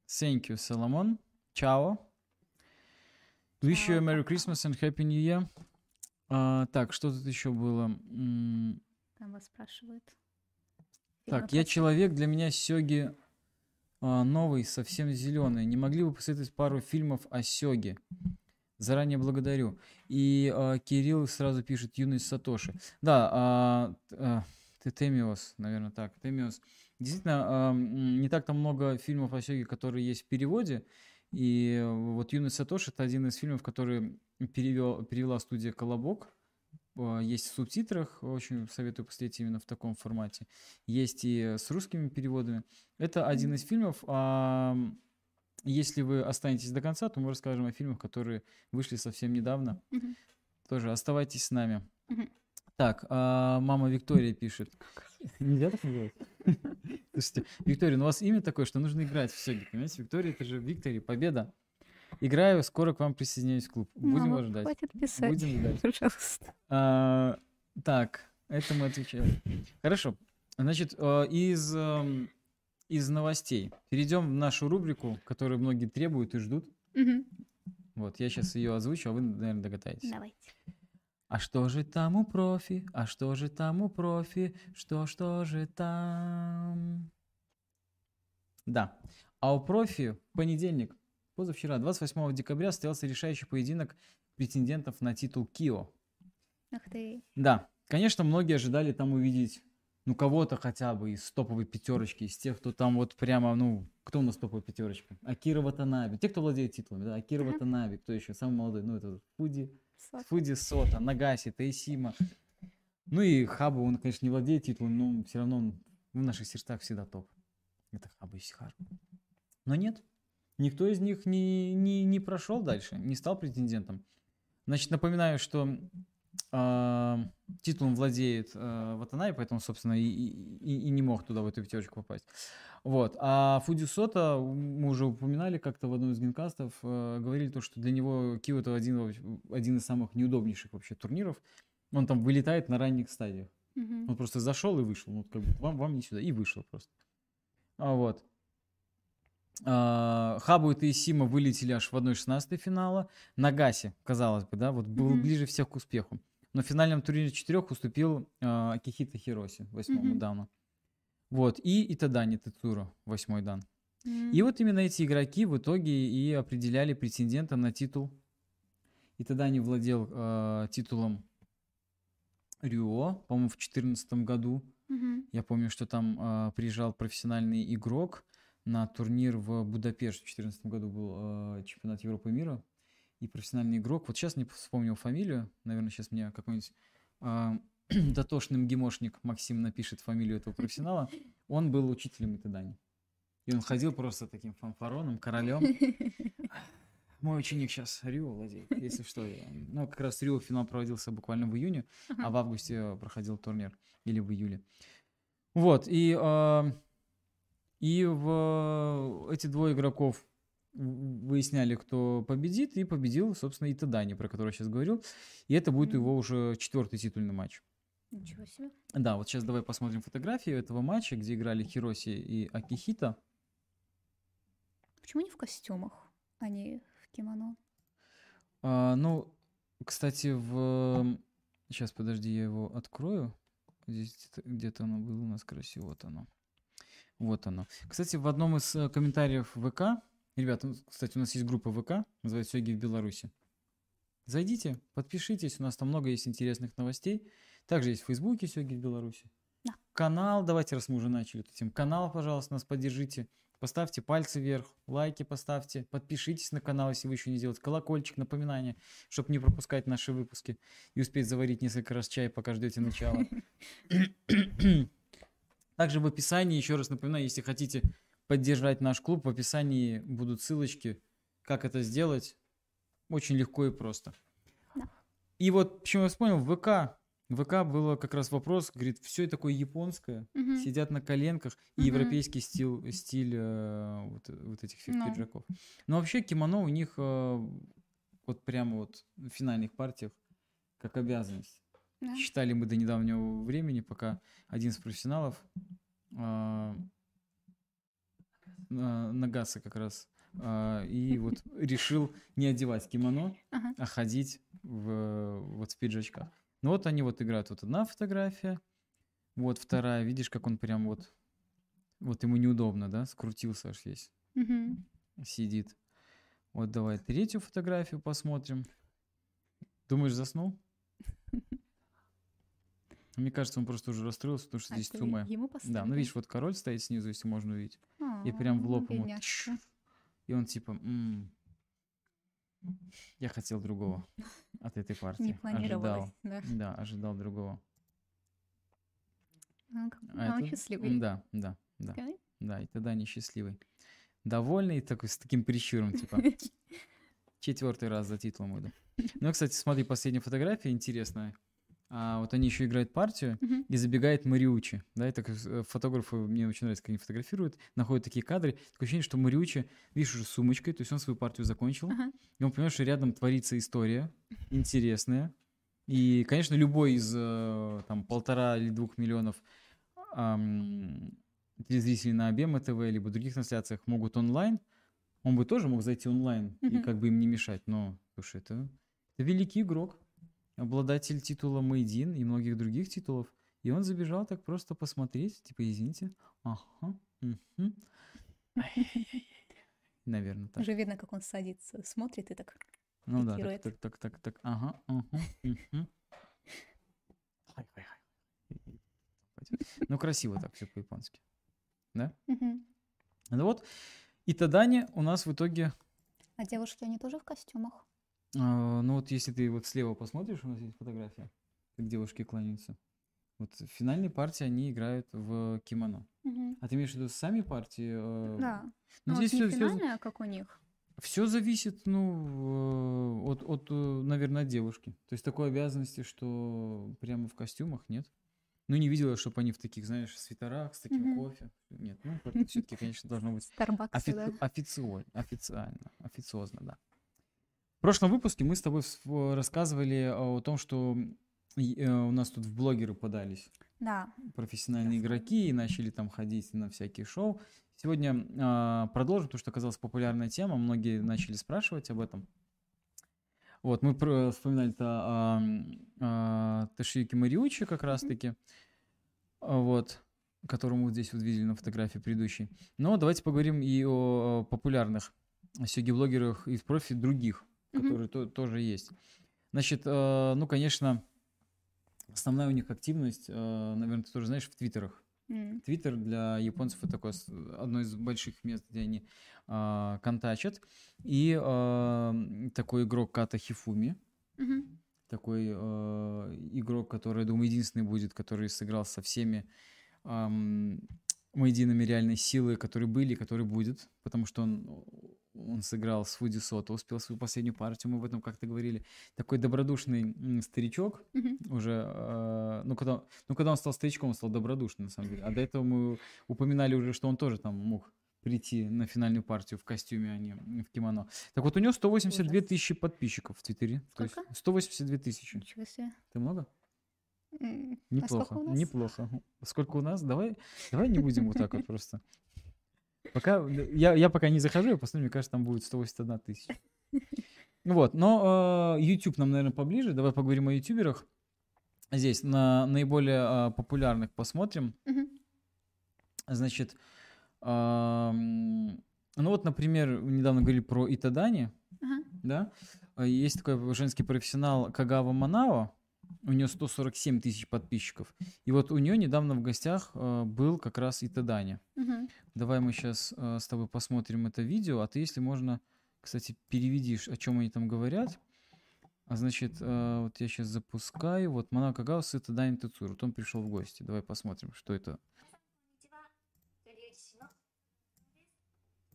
Thank you, Соломон. Ciao. Wish you a Merry. Christmas and Happy New Year. А, так, что тут еще было? Там вас спрашивают. Так, я человек, для меня Сёги а, новый, совсем зеленый. Не могли бы посоветовать пару фильмов о Сёге? Заранее благодарю. И а, Кирилл сразу пишет Юность Сатоши. Да, а, а, ты Темиос, наверное, так. Темиос. Действительно, а, не так-то много фильмов о Сёге, которые есть в переводе. И э, вот Юность Сатоши это один из фильмов, который перевел, перевела студия Колобок. А, Есть в субтитрах, очень советую посмотреть именно в таком формате. Есть и с русскими переводами. Это один из фильмов. а, Если вы останетесь до конца, то мы расскажем о фильмах, которые вышли совсем недавно. Тоже оставайтесь с нами. Так, а, мама Виктория пишет. Нельзя так называть? Слушайте, Виктория, ну у вас имя такое, что нужно играть в сёги, понимаете? Виктория, это же Виктория, победа. Играю, скоро к вам присоединяюсь в клуб. Будем Мама, вас ждать. Хватит писать. Будем ждать. Пожалуйста. А, так, это мы отвечаем. Хорошо. Значит, а, из, ам, из новостей перейдем в нашу рубрику, которую многие требуют и ждут. Мгм. Вот, я сейчас ее озвучу, а вы, наверное, догадаетесь. Давайте. А что же там у профи? А что же там у профи? Что, что же там? Да. А у профи понедельник, позавчера, 28 декабря, состоялся решающий поединок претендентов на титул Кио. Ах ты. Да, конечно, многие ожидали там увидеть, ну, кого-то хотя бы из топовой пятерочки, из тех, кто там вот прямо, ну, кто у нас топовая пятерочка? Акира Ватанаби. Те, кто владеет титулами, да, Акира. Ватанаби, кто еще? Самый молодой, ну, это Фуди, Сот. Фуди Сота, Нагаси, Тейсима. Ну и Хабу, он, конечно, не владеет титулом, но все равно он в наших сердцах всегда топ. Это Хабу Исихару. Но нет, никто из них не, не, не прошел дальше, не стал претендентом. Значит, напоминаю, что а, титулом владеет а, Ватанаи, поэтому, собственно, и, и- и- не мог туда, в эту пятерочку попасть. Вот. А Фуди Сота, мы уже упоминали как-то в одном из генкастов, э, говорили то, что для него Кио это один, один из самых неудобнейших вообще турниров. Он там вылетает на ранних стадиях. Мгм. Он просто зашел и вышел. Ну, вот как бы, вам, вам не сюда. И вышел просто. А вот. А, Хабу и Таисима вылетели аж в 1-16 финала. Нагаси, казалось бы, да, вот был Мгм. ближе всех к успеху. Но в финальном турнире четырех уступил а, Акихита Хироси, восьмому Мгм. дану. Вот, и Итадани Тецуро, восьмой дан. И М. вот именно эти игроки в итоге и определяли претендента на титул. Итадани владел а, титулом Рюо, по-моему, в 2014 году. Мгм. Я помню, что там а, приезжал профессиональный игрок на турнир в Будапешт. В 2014 году был а, чемпионат Европы и мира. И профессиональный игрок, вот сейчас не вспомнил фамилию, наверное, сейчас мне какой-нибудь а, дотошный МГИМОшник Максим напишет фамилию этого профессионала. Он был учителем Итадани. И он ходил просто таким фанфароном, королем. Мой ученик сейчас Рио владеет, если что. я- Ну, как раз Рио финал проводился буквально в июне, а в августе э, проходил турнир. Или в июле. Вот, и, а, и в эти двое игроков выясняли, кто победит, и победил, собственно, Итадани, про которого я сейчас говорил. И это будет Мгм. его уже четвертый титульный матч. Ничего себе. Да, вот сейчас давай посмотрим фотографию этого матча, где играли Хироси и Акихита. Почему не в костюмах, а не в кимоно? А, ну, кстати, в... Сейчас, подожди, я его открою. Здесь где-то, где-то оно было у нас красиво. Вот оно. Вот оно. Кстати, в одном из э, комментариев ВК, ребята, кстати, у нас есть группа ВК, называется «Сёги в Беларуси». Зайдите, подпишитесь, у нас там много есть интересных новостей. Также есть в Фейсбуке «Сёги в Беларуси». Да. Канал, давайте, раз мы уже начали эту тему. Канал, пожалуйста, нас поддержите. Поставьте пальцы вверх, лайки поставьте, подпишитесь на канал, если вы еще не делаете. Колокольчик, напоминание, чтобы не пропускать наши выпуски и успеть заварить несколько раз чай, пока ждете начала. Также в описании, еще раз напоминаю, если хотите поддержать наш клуб, в описании будут ссылочки, как это сделать. Очень легко и просто. Да. И вот почему я вспомнил, в ВК, в ВК было как раз вопрос, говорит, все такое японское, Мгм. сидят на коленках, и Мгм. европейский стиль, стиль э, вот, вот этих всех Ну. пиджаков. Но вообще кимоно у них э, вот прямо вот в финальных партиях как обязанность. Да. Считали мы до недавнего времени, пока один из профессионалов, а, на- Нагаса как раз, а, и вот решил не одевать кимоно, Ага. а ходить в, вот в пиджачках. Ну вот они вот играют, вот одна фотография, вот вторая, видишь, как он прям вот, вот ему неудобно, да, скрутился аж весь, Мгм. сидит. Вот давай третью фотографию посмотрим. Думаешь, заснул? Мне кажется, он просто уже расстроился, потому что А здесь это сумма. ему Да, ну видишь, вот король стоит снизу, если можно увидеть. И А, прям в лоб ему. бедняжка. тш, И он типа, «М, я хотел другого от этой партии. Не планировалось, Ожидал. да. Да, ожидал другого. Ну, как- А а он счастливый. Да, да, да. Да, и тогда несчастливый. Довольный, такой, с таким прищуром, типа, четвертый раз за титулом иду. Ну, кстати, смотри, последняя фотография интересная. А, вот они еще играют партию, Мгм. и забегает Мариучи. Да, это э, фотографы, мне очень нравится, как они фотографируют, находят такие кадры. Такое ощущение, что Мариучи, видишь, уже с сумочкой, то есть он свою партию закончил, Ага. и он понимает, что рядом творится история интересная. И, конечно, любой из э, там полтора или двух миллионов ам, телезрителей на Обема ТВ либо других трансляциях могут онлайн. Он бы тоже мог зайти онлайн и Мгм. как бы им не мешать. Но, слушай, это, это великий игрок, обладатель титула Мейдин и многих других титулов. И он забежал так просто посмотреть, типа, извините. Ага. мгм». Наверное, так. Уже видно, как он садится, смотрит и так. Ну да, так, так, так, так, так. Ага. Ну, красиво так все по-японски. Мгм. Ну вот, и Тадани у нас в итоге, А девушки, они тоже в костюмах? А, ну вот если ты вот слева посмотришь, у нас есть фотография, как девушки кланяются. Вот в финальной партии они играют в кимоно. Мгм. А ты имеешь в виду сами партии? э, Да. Ну, Ну, вот здесь не все, финальная, как у них. Все зависит, ну, э, от, от, э, наверное, от девушки. То есть такой обязанности, что прямо в костюмах нет. Ну, не видела, чтобы они в таких, знаешь, свитерах с таким Мгм. кофе. Нет, ну, все-таки, конечно, должно быть Старбаксы, да. офици- официоль- официально, официозно, да. В прошлом выпуске мы с тобой рассказывали о том, что э, у нас тут в блогеры подались Да. профессиональные игроки и начали там ходить на всякие шоу. Сегодня а, продолжим, потому что оказалась популярная тема, многие начали спрашивать об этом. Вот, мы про- вспоминали-то о, а, Тошиюки Мариучи как раз-таки, а, вот, которому вот здесь вот видели на фотографии предыдущей. Но давайте поговорим и о популярных сёги-блогерах из профи других, Мгм. которые то- тоже есть. Значит, э, ну, конечно, основная у них активность, наверное, ты тоже знаешь, в твиттерах. Твиттер для японцев это такое одно из больших мест, где они а, контачат. И м, такой игрок Ката Хифуми, Мгм. такой э, игрок, который, я думаю, единственный будет, который сыграл со всеми ам, мейдинами реальной силы, которые были, и который будет, потому что он он сыграл с Фуди Сото, успел свою последнюю партию, мы об этом как-то говорили. Такой добродушный старичок, Мгм. уже, э, ну, когда, ну, когда он стал старичком, он стал добродушным, на самом деле. А до этого мы упоминали уже, что он тоже там мог прийти на финальную партию в костюме, а не в кимоно. Так вот, у него 182 Ужас. тысячи подписчиков в Твиттере. То есть Сколько? 182 тысячи. Ничего себе. Ты много? М, а Неплохо, сколько неплохо. Сколько у нас? Давай, давай не будем вот так вот просто. Пока, я, я пока не захожу, я посмотрю, мне кажется, там будет 181 тысяча. Вот, но э, YouTube нам, наверное, поближе. Давай поговорим о ютуберах. Здесь на наиболее э, популярных посмотрим. Мгм. Значит, ам, ну вот, например, недавно говорили про Итадани, Ага. да? А Есть такой женский профессионал Кагава Манао, у нее 147 тысяч подписчиков. И вот у нее недавно в гостях э, был как раз Итадани. Мгм. Давай мы сейчас с тобой посмотрим это видео, а ты, если можно, кстати, переведишь, о чем они там говорят. А значит, э, вот я сейчас запускаю, вот Манао Кагава с Итадани Тецуру. Вот он пришел в гости. Давай посмотрим, что это.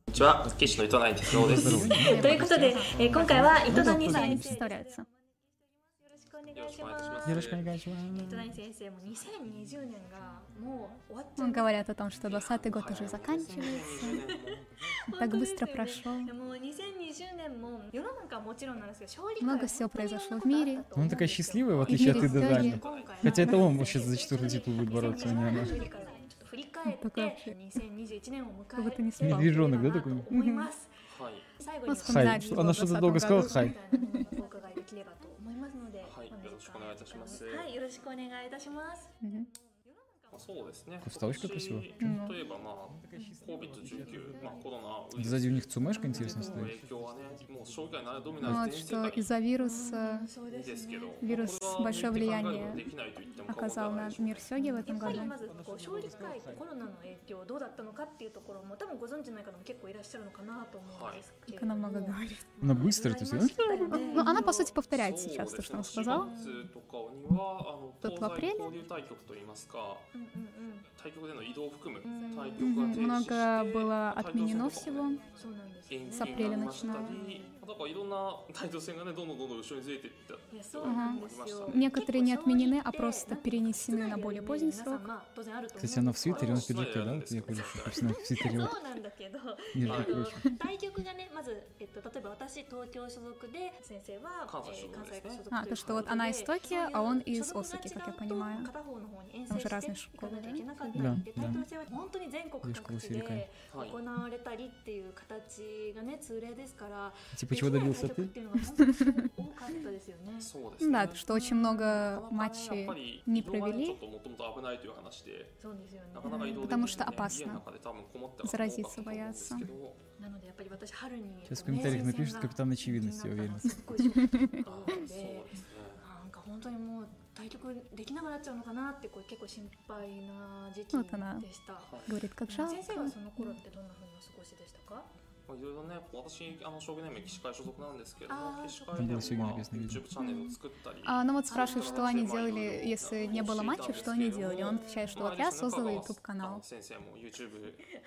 こんにちは、棋士の糸谷哲郎です。 Здорово. ということで、えー今回は糸谷 Куда они 先生 представляются? よろしくお願いします。 Ярошка 糸谷先生も2020年がもう終わっちゃ Ну, う。 Говорят о том, что 20 год уже заканчивается. Так быстро прошел. もう2020年も世の中はもちろんなんですけど、勝利 Много всего произошло в мире. Ну, она такая счастливая, в И отличие от мире Идадани. всё Хотя это он вообще за четвертый титул будет бороться, а не она. ちょっと振り返っ Такой вообще. て2021年を迎 Как будто え не て спал. いければな Медвежонок, да, と такой? 思います。はい、最後 Ну, に вспоминать, Хай. что Она в что-то 20 долго сказала, году. хай. しくお願いいたしますはい、よろしくお願いいたします。Мгм. まあそうですね。 Вставочка красивая. 今年といえばまあ COVID-19、まあコロナウイルス Сзади у них цумешка интересно の стоит. 影響はね、もう将棋界のドミナ Ну, ン Вот ス全世 что 界 из-за вируса そうにですけど、 Вирус これは большое 抜いて考える влияние ことできないと言っても過言では оказал ない на でしょう мир сёги в этом やっぱり году. まずこう勝利会コロナの影響どうだったのかっていうところも多分ご存知ない方も結構いらっしゃるのかなと思うんですけれど Она も、 много говорит. Она быстро это все. Ну, она, по сути, повторяет сейчас то, что он そう сказал. ですね4月とかにはあの Тут 東 в апреле? 西交流対局といいますか、うんうんうん対局での移動を含むうん対局が Мгм. 停止して Много было タイトル戦 отменено とか всего. もねそうなんですよね延期 С апреля になりました начиная. りだからいろんなタイトル戦がねどんどんどんどん後ろにずれていったいやそうなんですよ Некоторые не отменены, а просто перенесены на более поздний срок. Кстати, она в свитере, он в пиджаке, да? Вот Я говорю, что профессионал в свитере. そ вот, うなんだけど、 между あの прочим. 対局がねまず、えっと、例えば私東京所属で先生は関西所属関西ですね所属 А, то, что вот она из Токио, а он из Осаки, как я понимаю. 片方の方に遠征Там же して разные いかなきゃいけなかったり Да, でタイトル戦は本当に全国各地 Девушка で Василькой. はい行われたりっていう形がね通例ですから Типа, чего добился できない対局っ ты? ていうのが本当に多かったですよね。そうですね Да, что очень много なかなかね матчей やっぱり не 移動がね провели. ちょっともともと危ないという話でそうですよねなかなか移動でき Потому ず что にね опасно. 家の中で多分こもって Заразиться боятся. なのでやっぱり私春に Сейчас в комментариях напишут капитан очевидности, я уверен. すっごいショックが多くそうてですねなんか本当にもう対局できなくなっちゃうのかなってこう結構心配な時期そうだなでした。 Говорит, как 先 жалко. 生はその頃ってどんな風にお過ごしでしたか？ まあいろいろね私あの将棋連盟棋士会所属なんですけどもあー棋士会でも、そうまあ、そう YouTube チャンネルを作ったり А, ну вот спрашивают, что они делали, если не было матча, что они делали. Он отвечает, что вот я создал YouTube канал. 先生も YouTube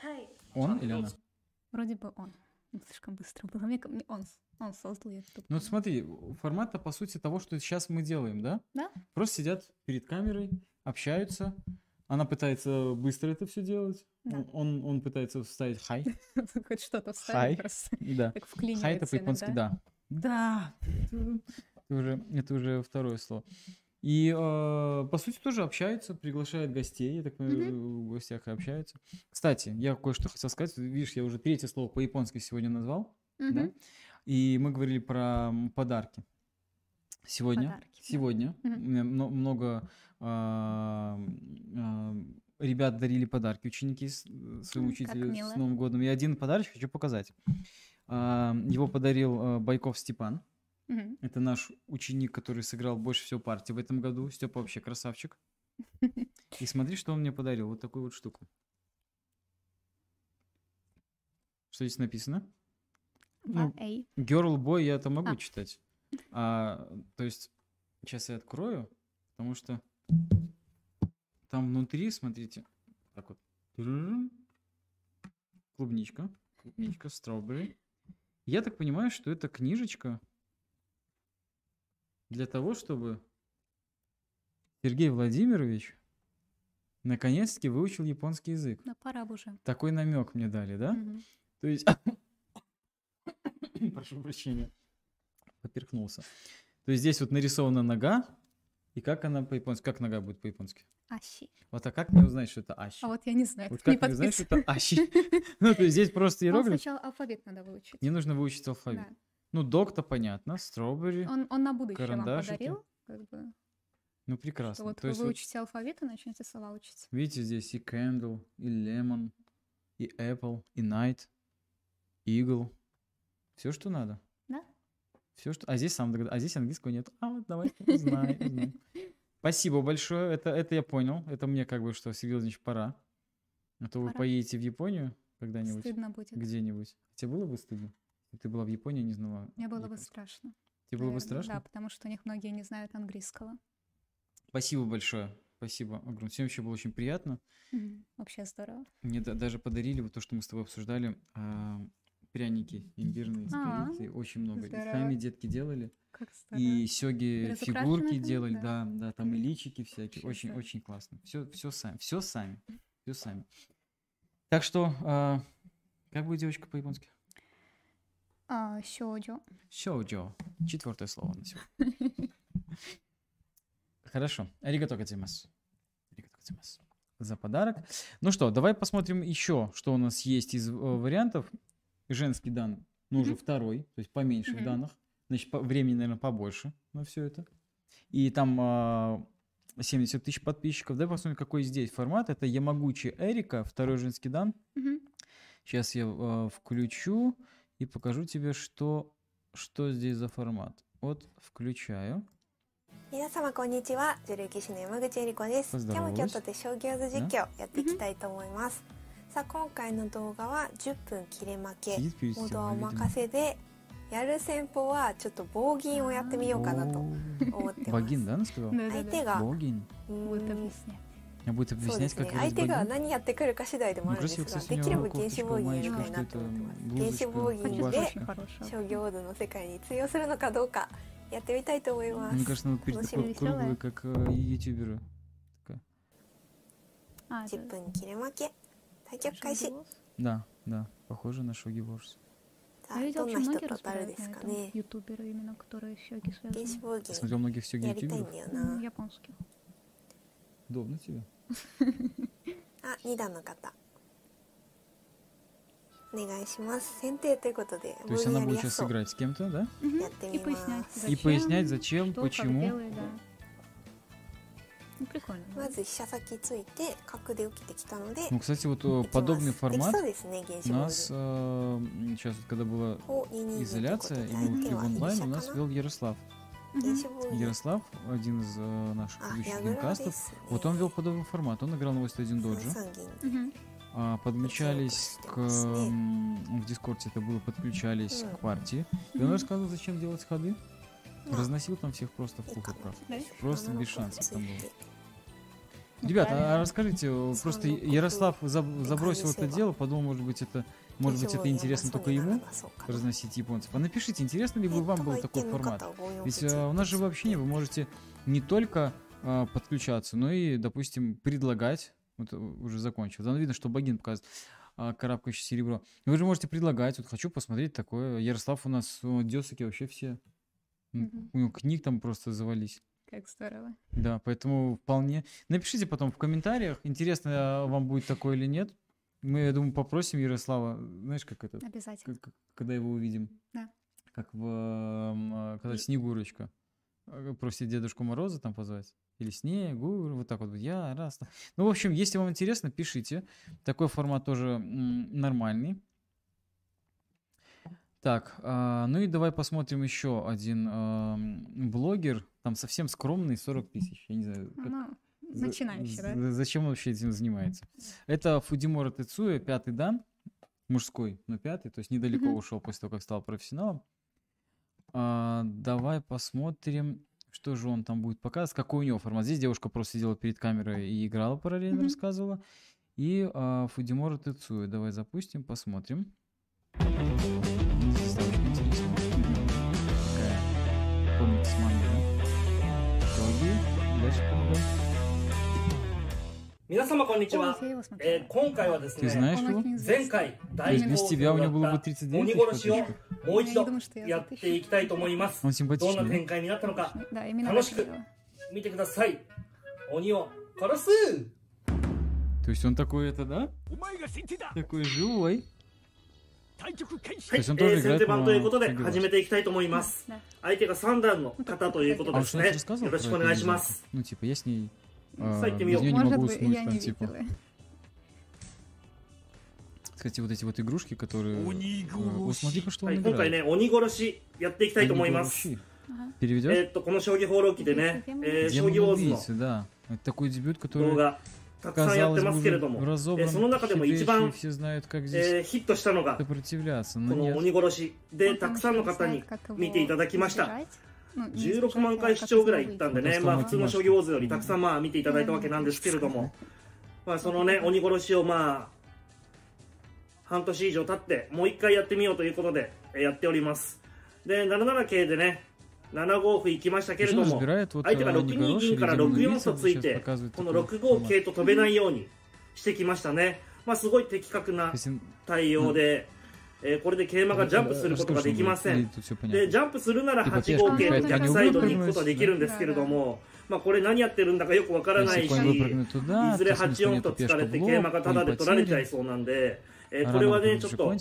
はい。 Он или она? Вроде бы он. Ну, Слишком быстро было. Мне, ка- мне- он, он создал YouTube. Ну вот смотри, формат-то по сути того, что сейчас мы делаем, да? Да. Просто сидят перед камерой, общаются. она пытается быстро это все делать. Да. Он, он пытается вставить хай. Хоть что-то вставить просто. Да. Хай это по-японски да. Да. Это уже, это уже второе слово. И, э, по сути, тоже общаются, приглашают гостей, я так понимаю, в гостях и общаются. Кстати, я кое-что хотел сказать. Видишь, я уже третье слово по-японски сегодня назвал. да? И мы говорили про подарки. Сегодня, Подарки, сегодня много ребят дарили подарки ученики с- своему учителю с Новым годом. И один подарочек хочу показать. Его подарил а, Байков Степан. Это наш ученик, который сыграл больше всего партий в этом году. Степа вообще красавчик. И смотри, что он мне подарил. Вот такую вот штуку. Что здесь написано? Ну. Girl Boy я это могу А. читать. А, то есть, сейчас я открою, потому что там внутри, смотрите, так вот. Клубничка. Клубничка, стrawberry. Я так понимаю, что это книжечка для того, чтобы Сергей Владимирович наконец-таки выучил японский язык. Да пора уже. Такой намек мне дали, да? Мгм. То есть... Прошу прощения. Поперхнулся. То есть здесь вот нарисована нога, и как она по-японски? Как нога будет по-японски? Аси. Вот а как мне узнать, что это ащи? А вот я не знаю. Вот не как мне узнать, что это ащи? Ну, то есть здесь просто Вам иероглиф. сначала алфавит надо выучить. Не нужно выучить алфавит. Ну, док-то понятно, стrawberry. Он, он на будущее вам подарил, как бы, Ну, что прекрасно. вот То вы вот выучите алфавит и начнете слова учить. видите, здесь и candle, и lemon, и apple, и night, eagle. Все, что надо. Все, что... А здесь сам догад... А здесь английского нет. А, вот давай, узнай, узнай. Спасибо большое. Это, это я понял. Это мне как бы, что, Сергей Владимирович, пора. А то вы Пора. поедете в Японию когда-нибудь. Стыдно будет. Где-нибудь. Тебе было бы стыдно? Ты была в Японии, не знала. Мне было бы страшно. Тебе было бы страшно? Да, потому что у них многие не знают английского. Спасибо большое. Спасибо огромное. Всем вообще было очень приятно. Вообще здорово. Мне да- даже подарили вот то, что мы с тобой обсуждали, а, пряники имбирные с А. Очень много. И здорово. сами детки делали. И сёги фигурки делали, да. да, да, там и личики всякие. Очень, очень классно. Все, все сами, все сами, все сами. Так что, а, как будет девочка по-японски? А. Сёджо. Четвертое слово на сегодня. Хорошо. Аригато гозаимасу. Аригато гозаимасу. За подарок. Ну что, давай посмотрим еще, что у нас есть из э, вариантов Женский дан, ну уже Мгм. второй, то есть поменьше в Мгм. данных. Значит, по- времени, наверное, побольше на все это. И там а, 70 тысяч подписчиков. Давай посмотрим, какой здесь формат. Это Ямагучи Эрика, второй женский дан. Мгм. Сейчас я э, включу и покажу тебе, что, что здесь за формат. Вот включаю. 皆様こんにちは女流棋士の山口恵理子ですポズドラ今日も京都で将棋技実況やっていきたいと思います さあ今回の動画は10分切れ負けモードはお任せでやる戦法はちょっと棒銀をやってみようかなと思ってます。相手が相手が何やってくるか次第でもあるんですが、できれば原子棒銀やたいなと思ってます。原子棒銀で商業ボードの世界に通用するのかどうかやってみたいと思います。十10分切れ負け。対局開始 Шоу-голос. Да, да, похоже на Шоги Ворс. さあ Я видела, どんな очень 人 многие と当たるで разбирают す на か этом. ね Ютуберы именно, которые с йоги 原始 связаны.棒 Я 銀 смотрел многих сёги やりたいん ютуберов. だよ М, な Японских. Удобно тебе? あ、二段の方。お願いします。先手ということで、 То есть 棒銀 она やり будет や сейчас すそう。 играть с кем-то, да? Мгм. Я ты И мимо пояснять, с- И зачем, пояснять, зачем, что, как почему. делает, да. Ну, прикольно. да. まず飛車先ついて角で受けてきたので、 Ну, кстати, вот э, いきます подобный でき формат そうですね、原 у 始棒 нас 銀。 э, сейчас, вот когда была お、二二二ということ изоляция, で и мы 相手 ушли в は居飛 онлайн, 車 у か нас な。 вел Ярослав. 原 Мгм. 始棒銀。 Ярослав, один из э, наших あ、 ведущих 矢倉で геймкастов, すね。 вот он вел подобный формат. Он играл на 81 三 доджи. 三銀。 Мгм. а, подключались к... Интересно. м, В Дискорде это было, подключались Мгм. к партии. И он Мгм. рассказывал, зачем делать ходы. まあ Разносил там всех просто в いい пух か и な прах. だ Просто 七 без 六 шансов つい там было. て Ну, Ребята, а расскажите, э, просто Ярослав забросил это дело, подумал, может быть, это может быть, это интересно только ему разносить японцев. А напишите, интересно ли бы вам был такой формат? Ведь э, у нас же вообще вы можете не только а, подключаться, но и, допустим, предлагать. Вот уже закончил. Там ну, видно, что Багин показывает а, карабкающее серебро. Ну, вы же можете предлагать. Вот хочу посмотреть такое. Ярослав у нас, десаки вообще все. У него книг там просто завались. Как здорово. Да, поэтому вполне. Напишите потом в комментариях, интересно а, вам будет такое или нет. Мы, я думаю, попросим Ярослава, знаешь, как это, Обязательно. как- когда его увидим. Да. Как в, а, когда Снегурочка э, просит Дедушку Мороза там позвать. Или Снегур, вот так вот. Я, раз. Ну, в общем, если вам интересно, пишите. Такой формат тоже нормальный. Так, а, ну и давай посмотрим еще один блогер. Там совсем скромный, 40 тысяч. Я не знаю, как- Ну, начинающий, да? за- Зачем он вообще этим занимается? Это Фудимора Тецуя, пятый дан, мужской, но пятый, то есть недалеко Мгм. ушел после того, как стал профессионалом. А, давай посмотрим, что же он там будет показывать, какой у него формат. Здесь девушка просто сидела перед камерой и играла параллельно, Мгм. рассказывала. И а, Фудимора Тецуя. Давай запустим, посмотрим. Заставочку с манго, да? Сёги. Дальше когда? 皆様こんにち О, は、 я его смотрела. えー今回はです Ты ね знаешь Он его? очень前 известный. 回 То 大 есть без 好 тебя у 評 него だ было っ бы た 39 鬼 тысяч 殺しを подписчиков. もう一 Я 度 не думаю, что я やっていきたいと思います Он どん симпатичный, な да? 展開になったのか Да, именно Оно так ж- и было. 見てください鬼を殺す То есть он такой это, да? Такой живой. はい、えー、先手番ということで始めていきたいと思います。相手が3段の方ということですね。よろしくお願いします。さあ行ってみよう。кстати, вот эти вот игрушки, которые... Смотри, что он играет. 鬼殺しやっていきたいと思います。えっと、この将棋放浪記でね、将棋ウォーズの動画。たくさんやってますけれども、えその中でも一番、えー、ヒットしたのが、この鬼殺しで、たくさんの方に見ていただきました。16万回視聴ぐらいいったんでね、まあ、普通の将棋ウォーズよりたくさんまあ見ていただいたわけなんですけれども、まあ、そのね、鬼殺しをまあ、半年以上経って、もう一回やってみようということで、やっております。で、77系でね、7五歩行きましたけれども相手が6二銀から6四とついてこの6五桂と飛べないようにしてきましたね、まあ、すごい的確な対応で、えー、これで桂馬がジャンプすることができませんでジャンプするなら8五桂と逆サイドに行くことはできるんですけれども、まあ、これ何やってるんだかよくわからないしいずれ8四と突かれて桂馬がタダで取られちゃいそうなんで。えー、これはね、ちょっと、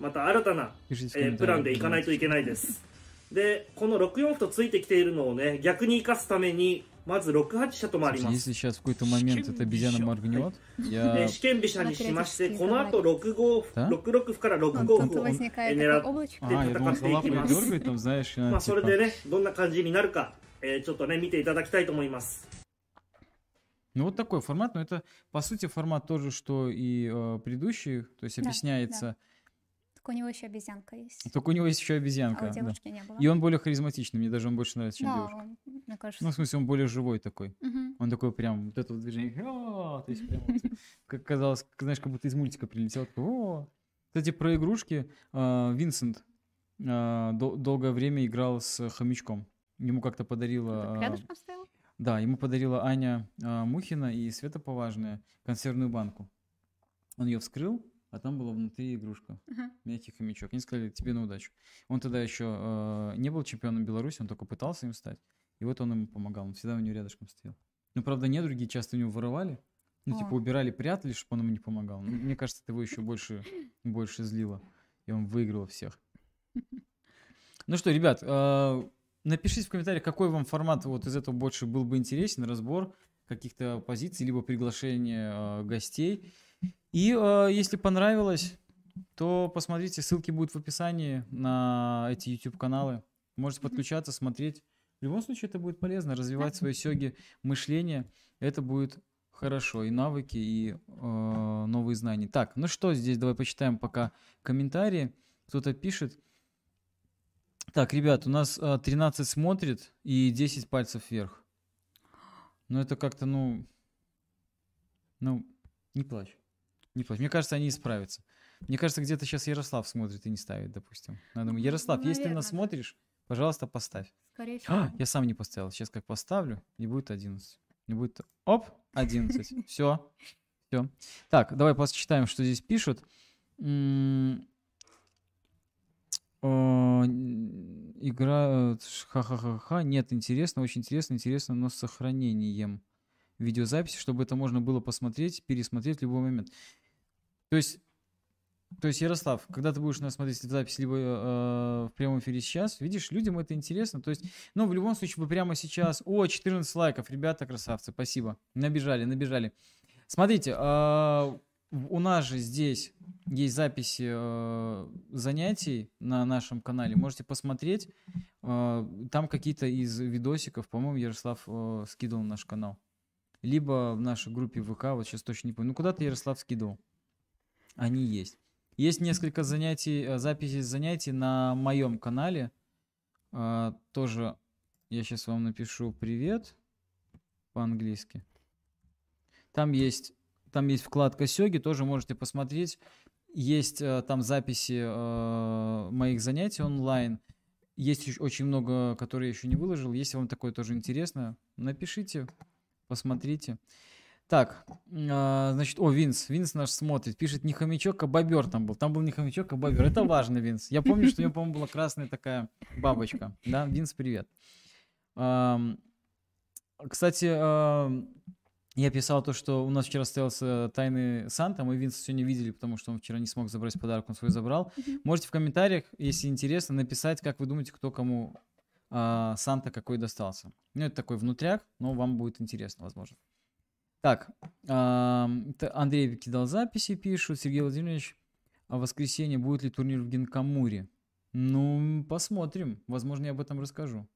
また新たな、えー、プランでいかないといけないです。で、この6四歩とついてきているのをね、逆に生かすために、まず6八飛車と回り Слушайте, ます Если。сейчас в какой-то момент эта обезьяна моргнет, で я 試験飛車にしまして、まあこの後6五歩、だ6六歩から6 Он 五 тут 歩を возникает 狙 такое っ облачко. А, я думал,戦っていき лапой ます дергает, там, знаешь, ま она あそれ типа... でね、どんな感じになるか、えーちょっとね、見ていただきたいと思います。 Ну, вот такой формат, но это, по сути, формат тоже, что и э, предыдущий, то есть Да, объясняется, Так у него еще обезьянка есть. только у него есть еще А обезьянка. у да. девушки не было. И он более харизматичный, мне даже он больше нравится, чем Да, девушка. он, мне кажется. Ну, в смысле, он более живой такой. Мгм. Он такой прям, вот это вот движение, «А», то есть прям, вот, как казалось, знаешь, как будто из мультика прилетел. «О». Кстати, про игрушки, э, Винсент дол- долгое время играл с хомячком. Ему как-то подарила... Так э, Рядышком стоял? Да, ему подарила Аня а, Мухина и Света Поважная консервную банку. Он ее вскрыл, а там была внутри игрушка. Ага. Мягкий хомячок. Они сказали, тебе на удачу. Он тогда еще э, не был чемпионом Беларуси, он только пытался им стать. И вот он ему помогал, он всегда у него рядышком стоял. Ну, правда, недруги часто у него воровали. Ну, типа, О. убирали, прятали, чтобы он ему не помогал. Ну, мне кажется, это его еще больше, больше злило. И он выигрывал всех. Ну что, ребят, э, напишите в комментариях, какой вам формат вот из этого больше был бы интересен, разбор каких-то позиций, либо приглашение э, гостей. И э, если понравилось, то посмотрите, ссылки будут в описании на эти YouTube-каналы. Можете подключаться, смотреть. В любом случае это будет полезно, развивать свои сёги мышление. Это будет хорошо. И навыки, и э, новые знания. Так, ну что здесь, давай почитаем пока комментарии. Кто-то пишет. Так, ребят, у нас а, 13 смотрит и 10 пальцев вверх. Ну, это как-то, ну... Ну, не плачь. Не плачь. Мне кажется, они исправятся. Мне кажется, где-то сейчас Ярослав смотрит и не ставит, допустим. Надо ему, Ярослав, если ты нас да. смотришь, пожалуйста, поставь. Скорее всего. А, я сам не поставил. Сейчас как поставлю, и будет 11. И будет... Оп, 11. Все. Все. Так, давай посчитаем, что здесь пишут. О, н- Игра... Ха-ха-ха-ха. Нет, интересно, очень интересно, интересно, но с сохранением видеозаписи, чтобы это можно было посмотреть, пересмотреть в любой момент. То есть, то есть, Ярослав, когда ты будешь нас смотреть в записи, либо э, в прямом эфире сейчас, видишь, людям это интересно. То есть, ну, в любом случае, вы прямо сейчас... О, 14 лайков, ребята, красавцы, спасибо. Набежали, набежали. Смотрите, в- у нас же здесь есть записи э, занятий на нашем канале. Можете посмотреть. Э, Там какие-то из видосиков, по-моему, Ярослав э, скидывал на наш канал. Либо в нашей группе ВК, вот сейчас точно не помню. Ну, куда-то Ярослав скидывал. Они есть. Есть несколько занятий, э, записей занятий на моем канале. А, Тоже я сейчас вам напишу привет по-английски. Там есть, там есть вкладка Сёги, тоже можете посмотреть. Есть э, там записи э, моих занятий онлайн. есть очень много, которые я еще не выложил. Если вам такое тоже интересно, напишите, посмотрите. Так, а, значит, о, Винс, Винс наш смотрит, пишет, не хомячок, а бобер там был. Там был не хомячок, а бобер. Это важно, Винс. Я помню, что у него, по-моему, была красная такая бабочка. Да, Винс, привет. Кстати, я писал то, что у нас вчера состоялся тайный Санта, мы Винса сегодня видели, потому что он вчера не смог забрать подарок, он свой забрал. Можете в комментариях, если интересно, написать, как вы думаете, кто кому а, Санта какой достался. Ну, это такой внутряк, но вам будет интересно, возможно. Так, Андрей кидал записи, пишут. Сергей Владимирович, а в воскресенье будет ли турнир в Гинкамуре? Ну, посмотрим. Возможно, я об этом расскажу.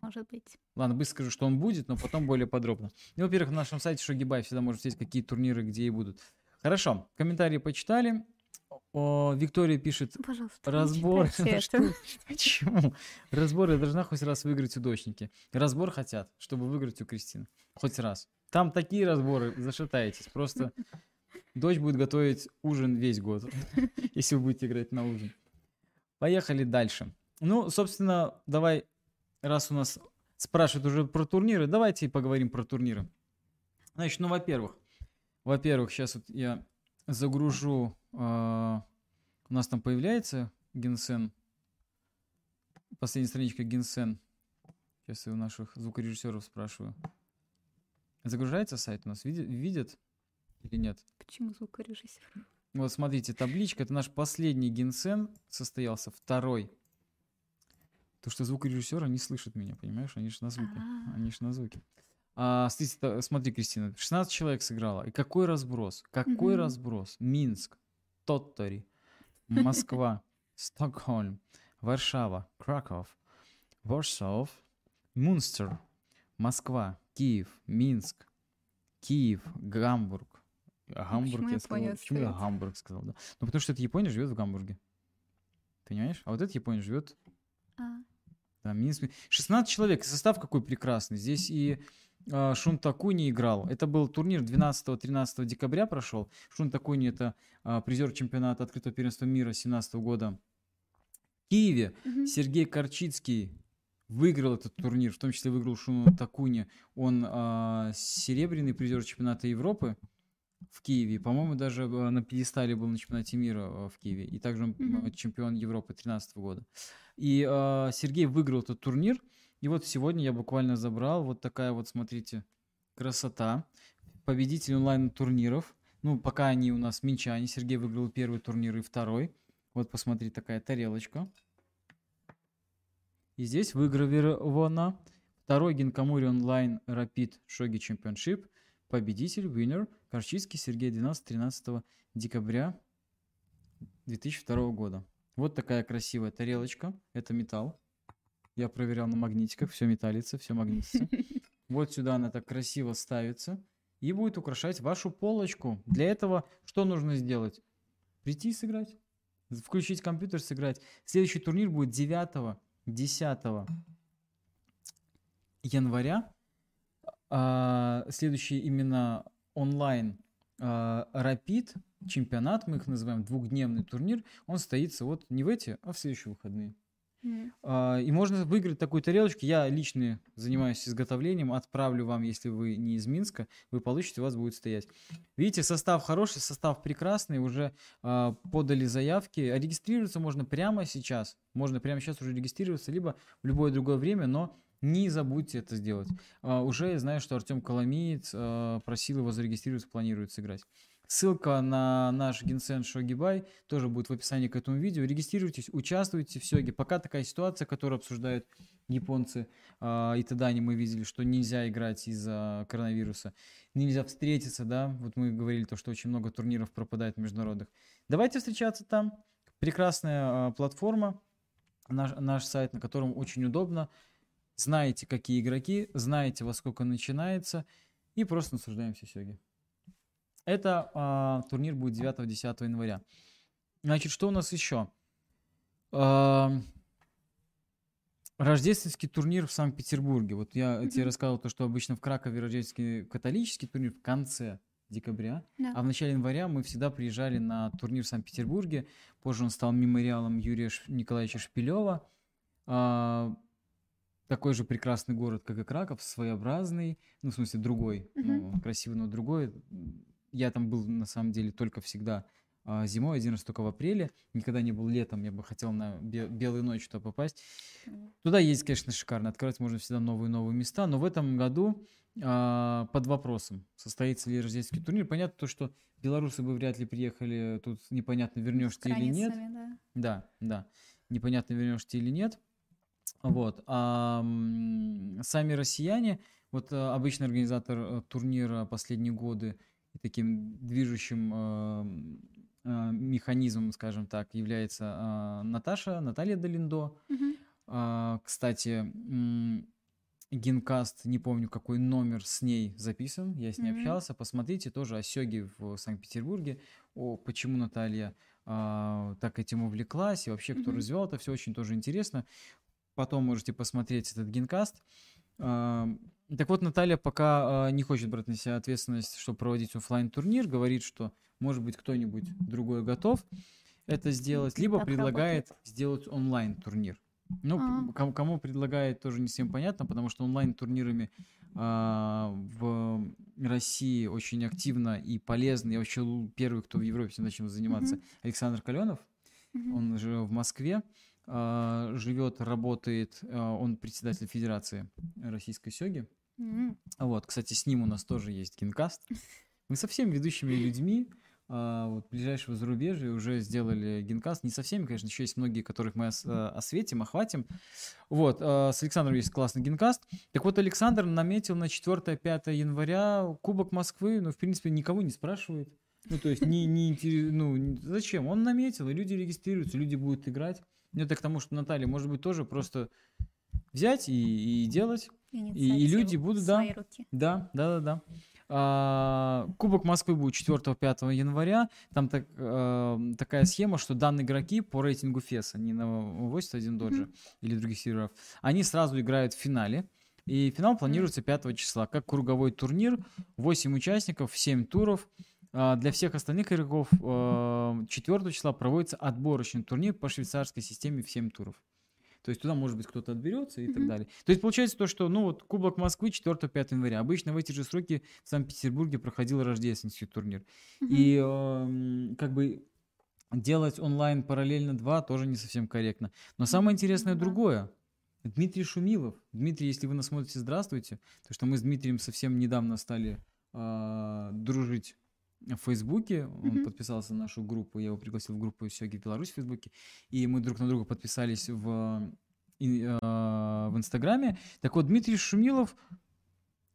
Может быть. Ладно, быстро скажу, что он будет, но потом более подробно. Ну, во-первых, на нашем сайте Шогибай всегда можно смотреть, какие турниры где и будут. Хорошо, комментарии почитали. О, Виктория пишет, Пожалуйста, разбор. Почему? Разбор я должна хоть раз выиграть у дочники. Разбор хотят, чтобы выиграть у Кристины. Хоть раз. Там такие разборы, зашатаетесь. Просто дочь будет готовить ужин весь год, если вы будете играть на ужин. Поехали дальше. Ну, собственно, давай, раз у нас спрашивают уже про турниры, давайте поговорим про турниры. Значит, ну, во-первых, во-первых, сейчас вот я загружу, а, у нас там появляется Генсен, последняя страничка Генсен. Сейчас я у наших звукорежиссеров спрашиваю. Загружается сайт у нас? Видят, видят или нет? Почему звукорежиссер? Вот смотрите, табличка, это наш последний генсен состоялся, второй. То, что звукорежиссеры не слышат меня, понимаешь? Они же на звуке. А. Они же на звуке. А, смотрите, та- смотри, Кристина, 16 человек сыграло. И какой разброс? Какой Мгм. разброс? Минск, Тоттори, Москва, Стокгольм, Варшава, Краков, Warsaw, Мунстер, Москва, Киев, Минск, Киев, Гамбург. А Гамбург почему я сказал. Япония Почему я? Гамбург сказал, да? Ну, потому что этот японец живет в Гамбурге. Понимаешь? А вот этот японец живет А, да, Минск. 16 человек. Состав какой прекрасный. Здесь и а, Шун Такуни играл. Это был турнир 12-13 декабря прошел. Шун Такуни это а, призер чемпионата открытого первенства мира 17 года. В Киеве мгм. Сергей Корчицкий выиграл этот турнир, в том числе выиграл Шуну Такуни. Он а, серебряный призер чемпионата Европы в Киеве. По-моему, даже а, на пьедестале был на чемпионате мира а, в Киеве. И также он а, чемпион Европы 2013 года. И а, Сергей выиграл этот турнир. И вот сегодня я буквально забрал вот такая вот, смотрите, красота. Победитель онлайн-турниров. Ну, пока они у нас минчане. Сергей выиграл первый турнир и второй. Вот, посмотри, такая тарелочка. И здесь выгравировано второй Гинкамури онлайн Rapid Shogi Championship. Победитель, winner, Корчицкий Сергей 12-13 декабря 2002 года. Вот такая красивая тарелочка. Это металл. Я проверял на магнитиках. Все металлится, все магнитится. Вот сюда она так красиво ставится. И будет украшать вашу полочку. Для этого что нужно сделать? Прийти и сыграть. Включить компьютер, сыграть. Следующий турнир будет 9 10 января. А, следующий именно онлайн а, Rapid чемпионат, мы их называем, двухдневный турнир, он состоится вот не в эти, а в следующие выходные. А, И можно выиграть такую тарелочку. Я лично занимаюсь изготовлением. Отправлю вам, если вы не из Минска, вы получите, у вас будет стоять. Видите, состав хороший, состав прекрасный. Уже а, подали заявки. А регистрироваться можно прямо сейчас. Можно прямо сейчас уже регистрироваться, либо в любое другое время, но не забудьте это сделать. А, уже я знаю, что Артем Коломиец а, просил его зарегистрироваться, планирует сыграть. Ссылка на наш Генсен Шогибай тоже будет в описании к этому видео. Регистрируйтесь, участвуйте в Сёге. Пока такая ситуация, которую обсуждают японцы а, и тогда мы видели, что нельзя играть из-за коронавируса. Нельзя встретиться, да. Вот мы говорили то, что очень много турниров пропадает международных. Давайте встречаться там. Прекрасная а, платформа, наш, наш сайт, на котором очень удобно. Знаете, какие игроки, знаете, во сколько начинается, и просто наслаждаемся Сёги. Это а, турнир будет 9-10 января. Значит, что у нас еще? А, рождественский турнир в Санкт-Петербурге. Вот я тебе Мгм. рассказывал то, что обычно в Кракове рождественский католический турнир в конце декабря, Да. а в начале января мы всегда приезжали на турнир в Санкт-Петербурге. Позже он стал мемориалом Юрия Ш- Николаевича Шпилева. а, такой же прекрасный город, как и Краков, своеобразный, ну, в смысле, другой, ну, красивый, но другой. Я там был, на самом деле, только всегда а, зимой, один раз только в апреле, никогда не был летом, я бы хотел на бе- белую ночь туда попасть. Туда ездить, конечно, шикарно, открывать можно всегда новые новые места, но в этом году а, под вопросом, состоится ли рождественский турнир. Понятно то, что белорусы бы вряд ли приехали, тут непонятно, вернешься ты или нет. Да. Да, да. Непонятно, вернешься ты или нет. Вот. А сами россияне, вот а, обычный организатор э, турнира последние годы и таким движущим а, м, а, механизмом, скажем так, является а, Наташа, Наталья Долиндо. А, Кстати, Генкаст, не помню, какой номер с ней записан, я с ней Мгм. общался. Посмотрите тоже о Сёге в Санкт-Петербурге, о почему Наталья а, так этим увлеклась и вообще кто Мгм. развивал это все очень тоже интересно. Потом можете посмотреть этот Генкаст. А, Так вот, Наталья пока а, не хочет брать на себя ответственность, чтобы проводить оффлайн турнир говорит, что, может быть, кто-нибудь другой готов это сделать, либо Так предлагает сделать онлайн-турнир. Ну, А. кому, кому предлагает, тоже не всем понятно, потому что онлайн-турнирами а, в России очень активно и полезно. Я вообще первый, кто в Европе начал заниматься, Александр Каленов. Мгм. Он же в Москве живет, работает, а, он председатель Федерации Российской Сёги. М. Вот, кстати, с ним у нас тоже есть кинкаст. Мы со всеми ведущими людьми а, вот, ближайшего зарубежья уже сделали генкаст. Не со всеми, конечно, еще есть многие, которых мы ос- а, осветим, охватим. Вот, а, с Александром есть классный генкаст. Так вот, Александр наметил на 4-5 января Кубок Москвы, ну, в принципе, никого не спрашивает. Ну, то есть, не, не ну, зачем? Он наметил, и люди регистрируются, люди будут играть. Ну, это к тому, что Наталья, может быть, тоже просто взять и, и делать. Инициативу люди в будут, да. руки. Да, да, да, да. А, Кубок Москвы будет 4-5 января. Там так, а, такая схема, что данные игроки по рейтингу ФЕСа, не на 81 доджи или других серверов, они сразу играют в финале. И финал планируется 5 числа, как круговой турнир. 8 участников, 7 туров. А, Для всех остальных игроков 4 числа проводится отборочный турнир по швейцарской системе в 7 туров. То есть туда, может быть, кто-то отберется и так далее. То есть получается то, что, ну вот, Кубок Москвы 4-5 января. Обычно в эти же сроки в Санкт-Петербурге проходил рождественский турнир. И эм, как бы делать онлайн параллельно два тоже не совсем корректно. Но самое интересное другое. Дмитрий Шумилов. Дмитрий, если вы нас смотрите, здравствуйте. То, что мы с Дмитрием совсем недавно стали а, дружить в Фейсбуке. Он Мгм. подписался на нашу группу. Я его пригласил в группу Сёги Беларусь в Фейсбуке. И мы друг на друга подписались в, и, а, в Инстаграме. Так вот, Дмитрий Шумилов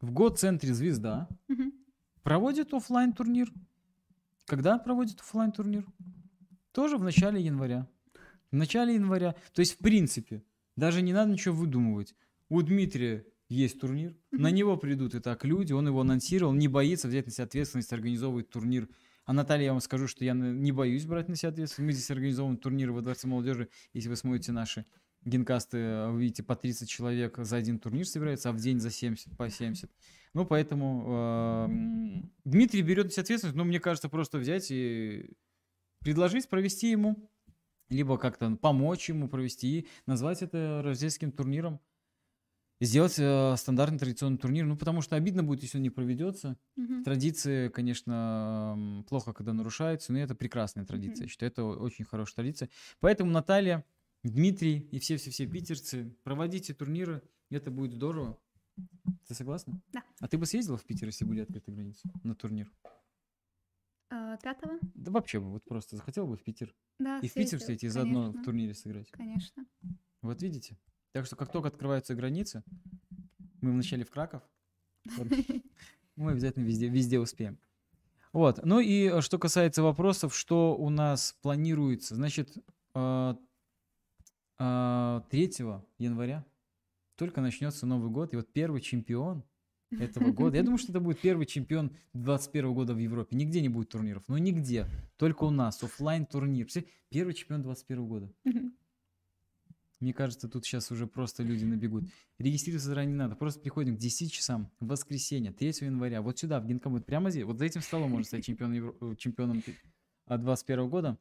в го центре «Звезда» Мгм. проводит оффлайн турнир. Когда проводит оффлайн турнир? Тоже в начале января. В начале января. То есть, в принципе, даже не надо ничего выдумывать. У Дмитрия есть турнир, на него придут и так люди, он его анонсировал, не боится взять на себя ответственность, организовывать турнир. А Наталья, я вам скажу, что я не боюсь брать на себя ответственность. Мы здесь организовываем турниры во Дворце молодежи. Если вы смотрите наши генкасты, э, вы видите, по 30 человек за один турнир собирается, а в день за 70, по 70. Ну, поэтому э, Дмитрий берет на себя ответственность, но мне кажется, просто взять и предложить провести ему, либо как-то помочь ему провести, и назвать это рождественским турниром. Сделать э, стандартный традиционный турнир. Ну, потому что обидно будет, если он не проведется. Мгм. Традиции, конечно, плохо, когда нарушаются, но это прекрасная традиция. Мгм. Я считаю, это очень хорошая традиция. Поэтому Наталья, Дмитрий и все-все-все питерцы, проводите турниры, это будет здорово. Ты согласна? Да. А ты бы съездила в Питер, если были открыты границы на турнир? А, Пятого? Да вообще бы, вот просто захотела бы в Питер. Да, И в Питер съездила, съездить, и заодно в турнире сыграть. Конечно. Вот видите? Так что как только открываются границы, мы вначале в Краков, мы обязательно везде, везде успеем. Вот. Ну и э, что касается вопросов, что у нас планируется, значит, э, э, 3 января только начнется Новый год, и вот первый чемпион этого года, я думаю, что это будет первый чемпион 21 года в Европе. Нигде не будет турниров, но нигде, только у нас, оффлайн турнир. Первый чемпион 21 года. Мне кажется, тут сейчас уже просто люди набегут. Регистрироваться заранее не надо. Просто приходим к 10 часам в воскресенье, 3 января. Вот сюда, в Гинкомат, прямо здесь. Вот за этим столом можно стать чемпионом, Евро- э, чемпионом а, 21 года.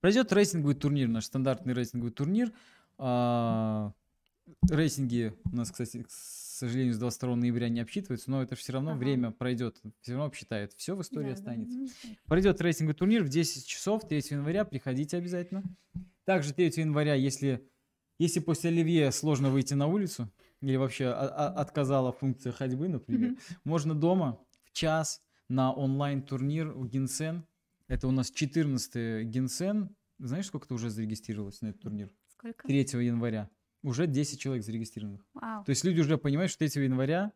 Пройдет рейтинговый турнир, наш стандартный рейтинговый турнир. А, рейтинги у нас, кстати, к сожалению, с 22 ноября не обсчитываются, но это все равно Ага. время пройдет, все равно обсчитает. Все в истории Да, да, останется. мгм. Пройдет рейтинговый турнир в 10 часов 3 января. Приходите обязательно. Также 3 января, если, если после Оливье сложно выйти на улицу, или вообще отказала функция ходьбы, например, Мгм. можно дома в час на онлайн-турнир у Гинсен. Это у нас 14 Гинсен. Знаешь, сколько ты уже зарегистрировалось на этот турнир? Сколько? 3 января. Уже 10 человек зарегистрированных. Вау. То есть люди уже понимают, что 3 января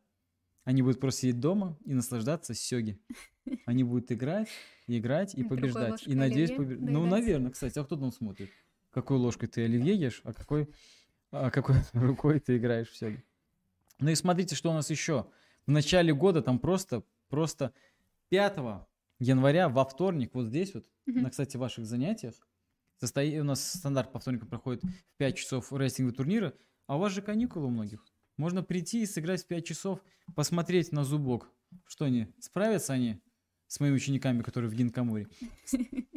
они будут просто сидеть дома и наслаждаться сёги. Они будут играть, играть и побеждать. И надеюсь, оливье побе- Ну, наверное, кстати, а кто там смотрит? Какой ложкой ты оливье ешь, а какой, а какой рукой ты играешь в сёги. Ну и смотрите, что у нас еще. В начале года там просто, просто 5 января во вторник, вот здесь вот, Мгм. на, кстати, ваших занятиях, состоит, у нас стандарт по вторникам проходит в 5 часов рейсинговые турниры, а у вас же каникулы у многих. Можно прийти и сыграть в 5 часов, посмотреть на зубок. Что они, справятся они с моими учениками, которые в Гинкамуре?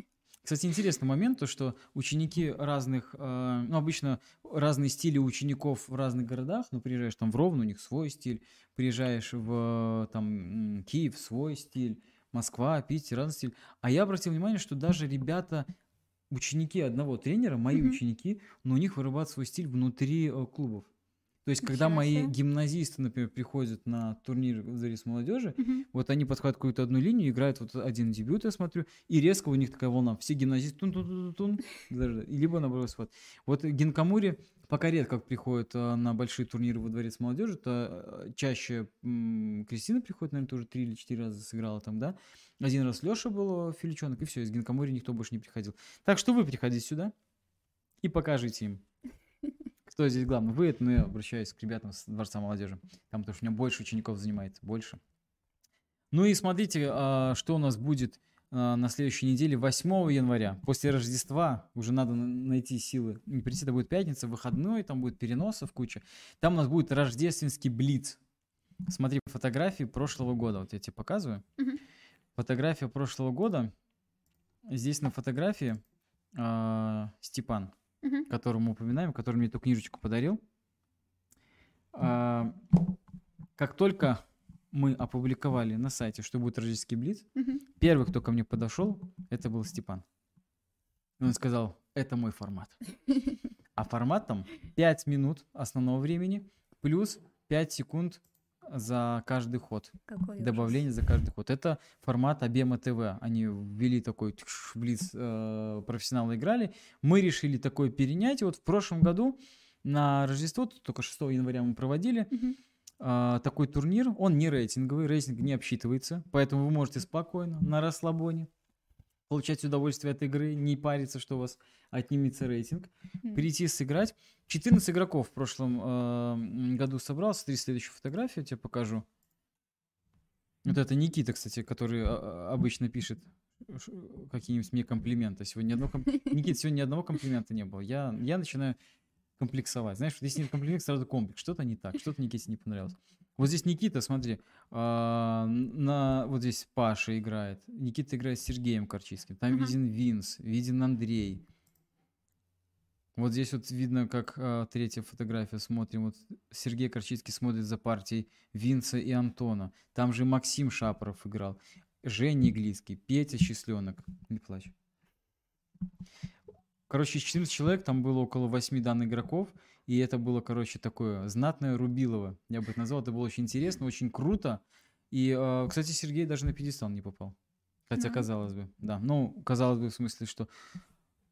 Кстати, интересный момент, то что ученики разных, э, ну, обычно разные стили учеников в разных городах, ну, приезжаешь там в Ровно, у них свой стиль, приезжаешь в там Киев, свой стиль, Москва, Питер, разный стиль. А я обратил внимание, что даже ребята, ученики одного тренера, мои Мгм. ученики, но у них вырабатывает свой стиль внутри э, клубов. То есть, когда Ничего мои себе. гимназисты, например, приходят на турнир «Зарис молодежи», Мгм. вот они подходят какую-то одну линию, играют вот один дебют, я смотрю, и резко у них такая волна. Все гимназисты тун тун тун тун и либо наоборот вот. Вот Гинкамури пока редко приходит а, на большие турниры во дворец молодежи, то а, чаще Кристина приходит, наверное, тоже три или четыре раза сыграла там, да. Один раз Леша был Филичонок, и все, из Гинкамури никто больше не приходил. Так что вы приходите сюда и покажите им. Кто здесь главный? Вы, это, ну, я обращаюсь к ребятам с Дворца молодежи. Там, потому что у меня больше учеников занимается, больше. Ну и смотрите, а, что у нас будет а, на следующей неделе, 8 января. После Рождества уже надо на- найти силы. Не прийти, это будет пятница, выходной, там будет переносов куча. Там у нас будет рождественский блиц. Смотри фотографии прошлого года. Вот я тебе показываю. Фотография прошлого года. Здесь на фотографии а, Степан, Мгм. которого мы упоминаем, который мне эту книжечку подарил. А, как только мы опубликовали на сайте, что будет рождественский блиц, Мгм. первый, кто ко мне подошел, это был Степан. И Он сказал, это мой формат. А формат там 5 минут основного времени плюс 5 секунд за каждый ход. Какой ужас. Добавление за каждый ход. Это формат Обема ТВ. Они ввели такой тш, блиц, э, профессионалы играли. Мы решили такое перенять. И вот в прошлом году на Рождество, только 6 января мы проводили, а, такой турнир. Он не рейтинговый, рейтинг не обсчитывается. Поэтому вы можете спокойно, на расслабоне, получать удовольствие от игры, не париться, что у вас отнимется рейтинг перейти сыграть. 14 игроков в прошлом э, году собрал. Смотри следующую фотографию, я тебе покажу. Вот это Никита, кстати, который а, а, обычно пишет какие-нибудь мне комплименты. Сегодня одного, ком- Никит, сегодня ни одного комплимента не было. Я, я начинаю комплексовать. Знаешь, вот если нет комплимент, сразу комплекс. Что-то не так, что-то Никите не понравилось. Вот здесь Никита, смотри, а, на, вот здесь Паша играет. Никита играет с Сергеем Корчинским. Там Ага. виден Винс, виден Андрей. Вот здесь вот видно, как а, третья фотография смотрим. Вот Сергей Корчинский смотрит за партией Винца и Антона. Там же Максим Шапоров играл. Женя Иглицкий, Петя Счастленок. Не плачь. Короче, из 14 человек, там было около 8 данных игроков. И это было, короче, такое знатное Рубилово. Я бы это назвал. Это было очень интересно, очень круто. И, а, кстати, Сергей даже на пьедестал не попал. Хотя, Да. казалось бы, да. Ну, казалось бы, в смысле, что...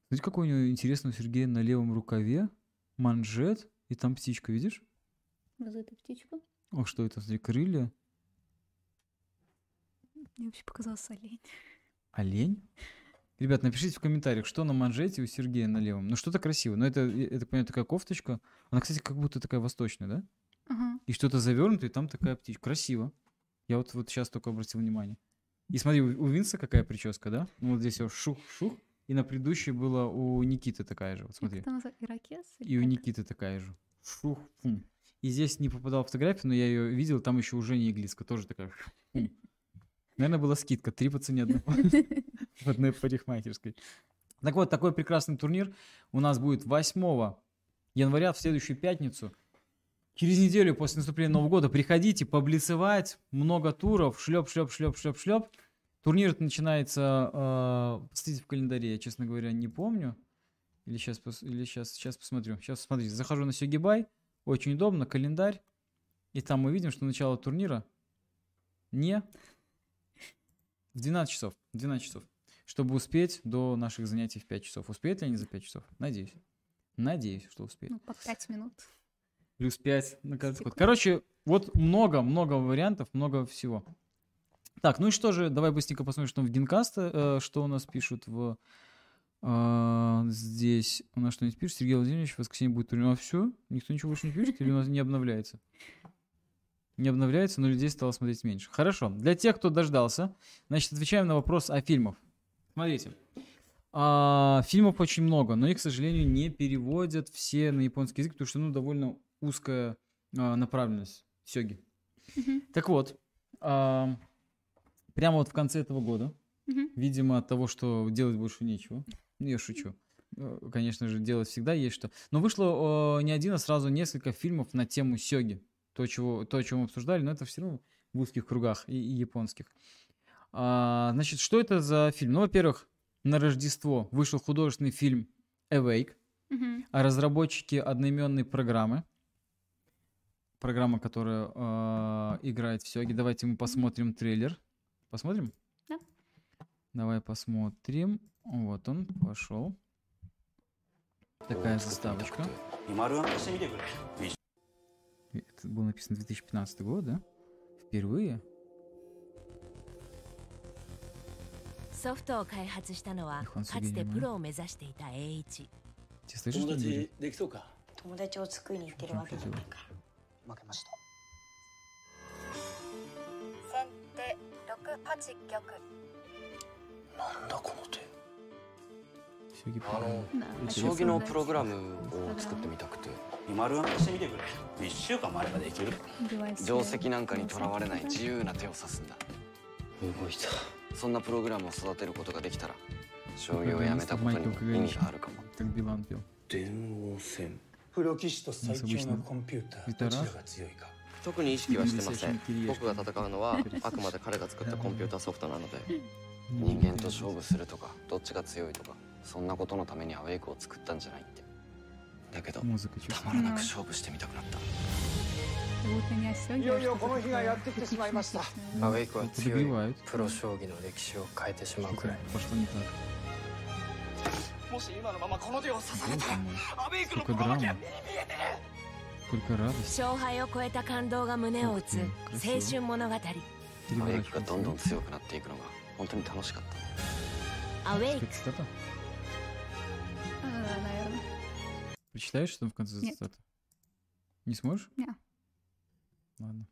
Смотрите, какой у него интересный у Сергея на левом рукаве манжет, и там птичка, видишь? Разве это птичка? О, что это, смотри, крылья, Мне вообще показался олень. олень. Ребят, напишите в комментариях, что на манжете у Сергея на левом. Ну, что-то красивое. Но это, я это понимаю, такая кофточка. Она, кстати, как будто такая восточная, да? Ага. И что-то завернуто, и там такая птичка. Красиво. Я вот, вот сейчас только обратил внимание. И смотри, у, у Винса какая прическа, да? Ну, вот здесь вот шух-шух. И на предыдущей была у Никиты такая же. Вот смотри. Называется? Ирокез? И у? Никиты такая же. Шух, фум. И здесь не попадал в фотографию, но я ее видел, там еще у Жени Иглицка тоже такая. фум. Наверное, была скидка, три по цене одного в одной парикмахерской. Так вот, такой прекрасный турнир у нас будет 8 января, в следующую пятницу. Через неделю после наступления Нового года приходите поблицевать, много туров, шлеп, шлеп, шлеп, шлеп, шлеп. Турнир начинается, э, посмотрите в календаре, я, честно говоря, не помню. Или сейчас, или сейчас, сейчас посмотрю. Сейчас смотрите, захожу на Сёгибай, очень удобно, календарь. И там мы видим, что начало турнира не в 12 часов. 12 часов. Чтобы успеть до наших занятий в 5 часов. Успеют ли они за 5 часов? Надеюсь. Надеюсь, что успеют. Ну, по пять минут. Плюс 5 на каждый ход. Короче, вот много-много вариантов, много всего. Так, ну и что же, давай быстренько посмотрим, что в Генкаст, э, что у нас пишут в... э, здесь у нас что-нибудь пишет. Сергей Владимирович, в воскресенье будет турнир. А все? Никто ничего больше не пишет или у нас не обновляется? Не обновляется, но людей стало смотреть меньше. Хорошо. Для тех, кто дождался, значит, отвечаем на вопрос о фильмах. Смотрите. А, фильмов очень много, но их, к сожалению, не переводят все на японский язык, потому что, ну, довольно узкая а, направленность сёги. Мгм. Так вот, а, прямо вот в конце этого года, Мгм. видимо, от того, что делать больше нечего, ну, я шучу, Э, конечно же, делать всегда есть что. Но вышло э, не один, а сразу несколько фильмов на тему сёги. То, чего, то, о чем мы обсуждали, но это все равно в узких кругах и, и японских. А, значит, что это за фильм? Ну, во-первых, на Рождество вышел художественный фильм Awake, угу. а разработчики одноименной программы, программа, которая э, играет в Сёге. Давайте мы посмотрим трейлер. Посмотрим? Да. Давай посмотрим. Вот он пошел. Такая заставочка. Это было написано 2015 год, да? Впервые. ソフトを開発したのはかつてプロを目指していた栄一。友達できそうか？友達を作りに行ってるわけじゃない。か負けました。先手6八玉。なんだこの手。あの将棋のプログラムを作ってみたくて。丸暗記してみてくれ。1週間もあればできる。定石なんかにとらわれない自由な手を指すんだ。動いた。そんなプログラムを育てることができたら将棋をやめたことにも意味があるかも。電王戦プロ棋士と最強のコンピューターどちらが強いか。特に意識はしてません。僕が戦うのはあくまで彼が作ったコンピューターソフトなので人間と勝負するとかどっちが強いとかそんなことのためにアウェイクを作ったんじゃないって。だけどたまらなく勝負してみたくなった。いよ а いよ что-то この日が такое やってきてしまいました техническое. アウェイクは強い Подогревают. プロ将棋の歴史を変えてしまうく Что-то らい пошло не так. もし今のままこの手を刺され Боже たら мой. アベイクの Сколько 心負けは драмы. 目に見えてる Сколько радости. 勝敗を超えた感動が胸を打つ青春物語アウェイクがどんどん強くなっていくのが本当に楽しかったアウェイ Это цитата? А, да, наверное. Прочитаешь, что там в конце Нет. цитаты? Не сможешь? Не. Ладно.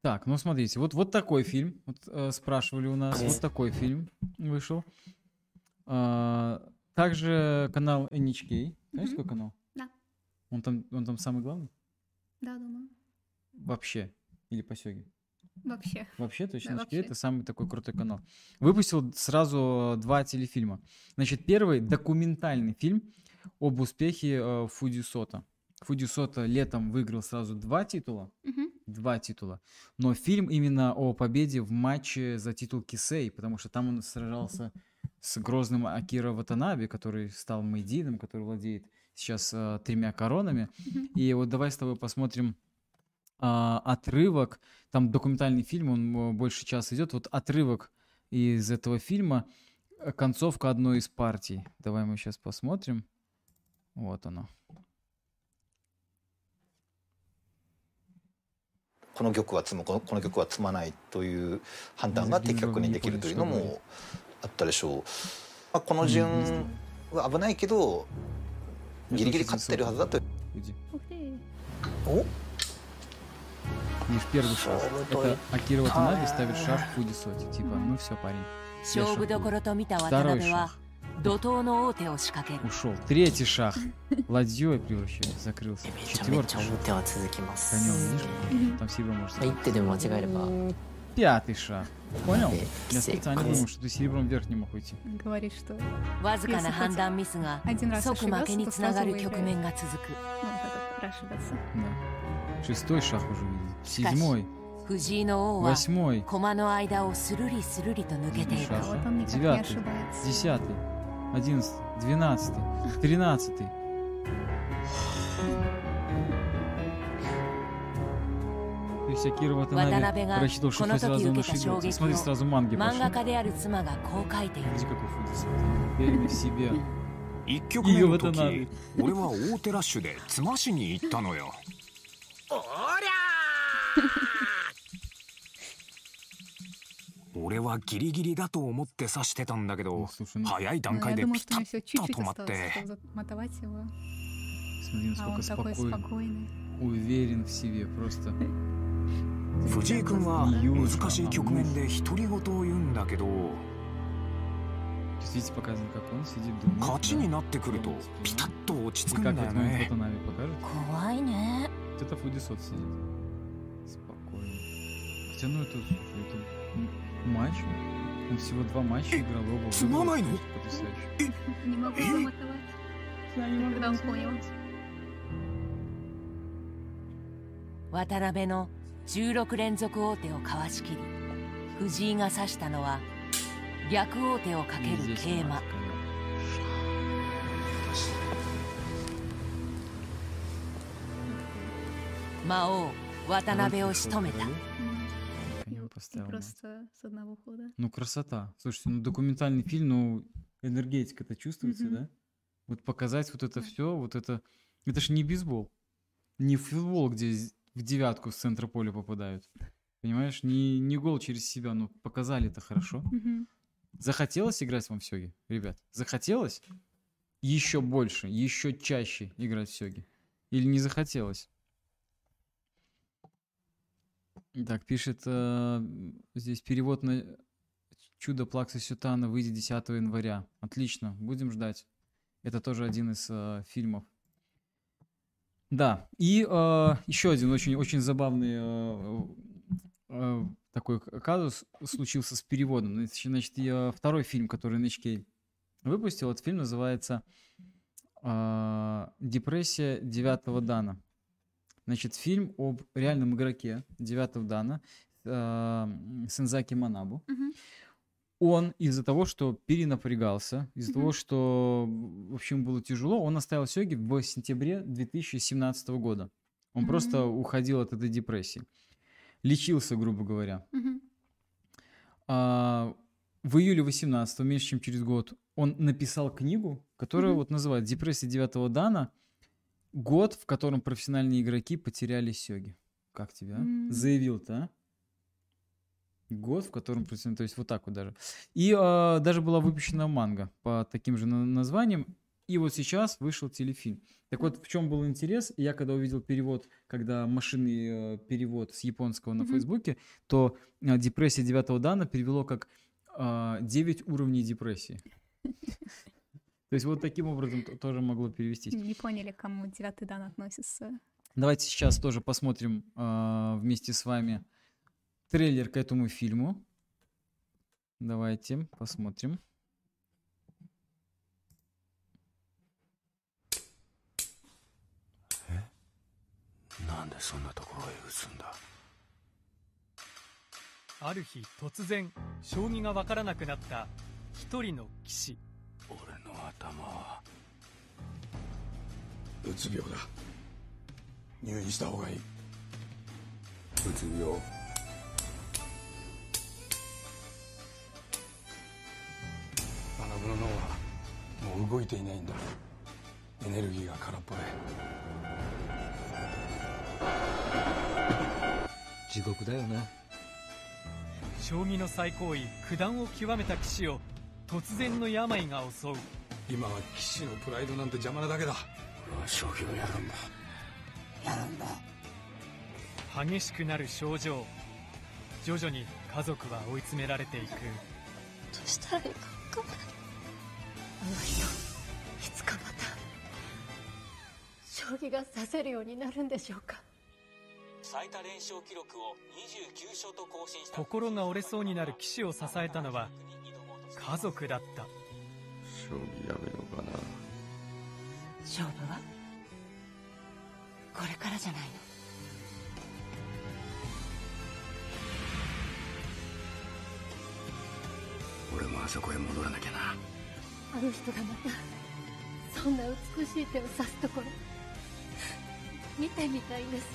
Так, ну смотрите, вот, вот такой фильм. Вот, э, спрашивали у нас. Вот такой фильм вышел. А, также канал NHK. Знаешь, Мгм. какой канал? Да. Он там, он там самый главный? Да, думаю. Вообще. Или по сёге? Вообще. Вообще, точно, Да, NHK вообще. это самый такой крутой канал. Выпустил сразу два телефильма. Значит, первый документальный фильм об успехе э, Фудисота. Фудисота летом выиграл сразу два титула. Мгм. Два титула. Но фильм именно о победе в матче за титул Кисей, потому что там он сражался с грозным Акира Ватанаби, который стал Мэйдином, который владеет сейчас э, тремя коронами. И вот давай с тобой посмотрим а, отрывок. Там документальный фильм, он э, больше часа идет. Вот отрывок из этого фильма, э, концовка одной из партий. Давай мы сейчас посмотрим. Вот оно. この玉は積むこのこの玉は積まないという判断が的確にできるというのもあったでしょう、まあ、この順は危ないけどギリギリ勝ってるはずだと Иди. Ух ты. お Видишь, первый шаг. Шоу-то- Это Акира Ватанаби ставит шаг в Фудисоте. Типа, ну все, парень. Я 勝負 шаг どころと見た渡 Второй 辺は шаг. Ушел. Третий шаг. Ладьей превращен. Закрылся. Четвертый шаг. Конем, Там серебро может закрыть. Пятый шаг. Понял? Я специально думал, что ты серебром вверх не мог уйти. Говорит, что... Один раз ошибался, то ну, ошибаться. Да. Шестой шаг уже видел. Седьмой. Восьмой. Девятый. Девятый. Десятый. Одиннадцатый. Двенадцатый. Тринадцатый. То есть Акира 渡 Ватанаbe 辺が рассчитывал, こ что の хоть 時 сразу он 受けた衝 ошибется. 撃 Смотри, を сразу манги 漫 пошли. 画家である妻がこう書いている Смотри, какой Фудзи. Уверенный в себе. 一曲目の時 Watanabe 俺は大手ラッシュで妻しに行ったのよおり 俺はギリギリだと思って指してたんだけど Слушай, ну 早い Ну, 段 я 階で думал, ピ что タ у него ッ все と чуть-чуть 止まっ осталось, て чтобы замотовать его. смотри, А он насколько такой спокойный. спокойный. Уверен в себе. Просто 藤井君は Юноша, 難しい局面で独り言を言うんだけど То есть, видите, показано, как он сидит, думает. 勝ちになってくるとピタッと落ち И 着く как んだ вот よ момент ね Ватанаbe покажет. 怖いね Вот это Фудисот сидит. Спокойно. Хотя, ну это, слушай, это м- матч. Он всего два матча играл, оба выиграл. つまないの Потрясающе. Не могу замотовать. Когда он понял. 渡辺の16連続王手をかわしきり藤井が指したのは逆王手をかけ И る здесь 桂馬 мат, конечно. 魔王渡辺を仕留めた Коня И поставил, просто с одного хода. Ну, красота. Слушайте, ну документальный фильм, ну, энергетика-то чувствуется, Мгм. да? Вот показать вот это все, вот это... Это ж не бейсбол. Не футбол, где з- в девятку с центра поля попадают. Понимаешь? Не, не гол через себя, ну, показали это хорошо. Мгм. Захотелось играть вам в сёги, ребят? Захотелось? Еще больше, еще чаще играть в сёги? Или не захотелось? Так, пишет э, здесь перевод на Чудо Плакса Сютана выйдет 10 января. Отлично, будем ждать. Это тоже один из э, фильмов. Да, и э, еще один очень, очень забавный э, э, такой казус случился с переводом. Значит, я- второй фильм, который NHK выпустил, этот фильм называется э, «Депрессия девятого дана». Значит, фильм об реальном игроке девятого дана э, Сензаки Манабу. Мгм. Он из-за того, что перенапрягался, из-за Мгм. того, что, в общем, было тяжело, он оставил сёги в сентябре 2017 года. Он просто М. уходил от этой депрессии. Лечился, грубо говоря. Мгм. А, в июле 18 меньше чем через год, он написал книгу, которая Мгм. вот называется «Депрессия девятого дана. Год, в котором профессиональные игроки потеряли сёги». Как тебе, а? М. Заявил-то, а? Год, в котором профессиональные... То есть вот так вот даже. И а, даже была выпущена манга по таким же на- названиям. И вот сейчас вышел телефильм. Так вот, в чем был интерес? Я когда увидел перевод, когда машинный э, перевод с японского на Мгм. Фейсбуке, то э, депрессия девятого дана перевело как а, 9 уровней депрессии. То есть вот таким образом т- тоже могло перевестись. Не поняли, к кому девятый дан относится. Давайте сейчас тоже посмотрим а, вместе с вами трейлер к этому фильму. Давайте посмотрим. なんでそんなところへ打つんだある日突然将棋がわからなくなった一人の棋士俺の 頭は。うつ病だ。入院した方がいい。うつ病。学の脳はもう動いていないんだ。エネルギーが空っぽで。地獄だよな。将棋の最高位九段を極めた棋士を突然の病が襲う今は騎士のプライドなんて邪魔なだけだ。将棋をやるんだ。やるんだ。激しくなる症状徐々に家族は追い詰められていく。どうしたらいいか分かんない。あの人いつかまた将棋が指せるようになるんでしょうか。最多連勝記録を29勝と更新した。心が折れそうになる騎士を支えたのは家族だった将棋やめようかな。勝負は？これからじゃないの？俺もあそこへ戻らなきゃな。あの人がまたそんな美しい手を指すところ見てみたいです。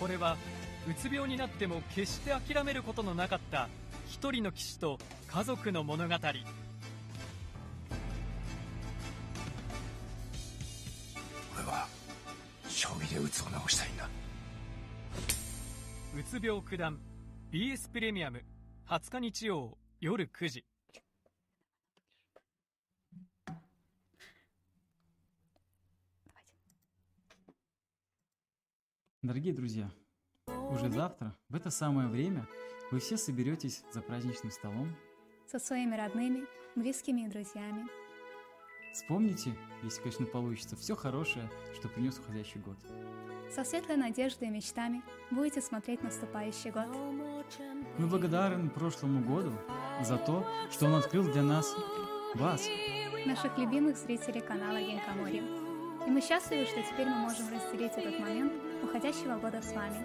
これはうつ病になっても決して諦めることのなかった一人の騎士と家族の物語将棋で鬱を治したいんだうつ病九段 BS プレミアム20日日曜夜9時 Дорогие друзья, уже завтра, в это самое время, вы все соберетесь за праздничным столом. Со своими родными, близкими и друзьями. Вспомните, если, конечно, получится, все хорошее, что принес уходящий год. Со светлой надеждой и мечтами будете смотреть наступающий год. Мы благодарны прошлому году за то, что он открыл для нас вас. Наших любимых зрителей канала Генкамори. И мы счастливы, что теперь мы можем разделить этот момент уходящего года с вами.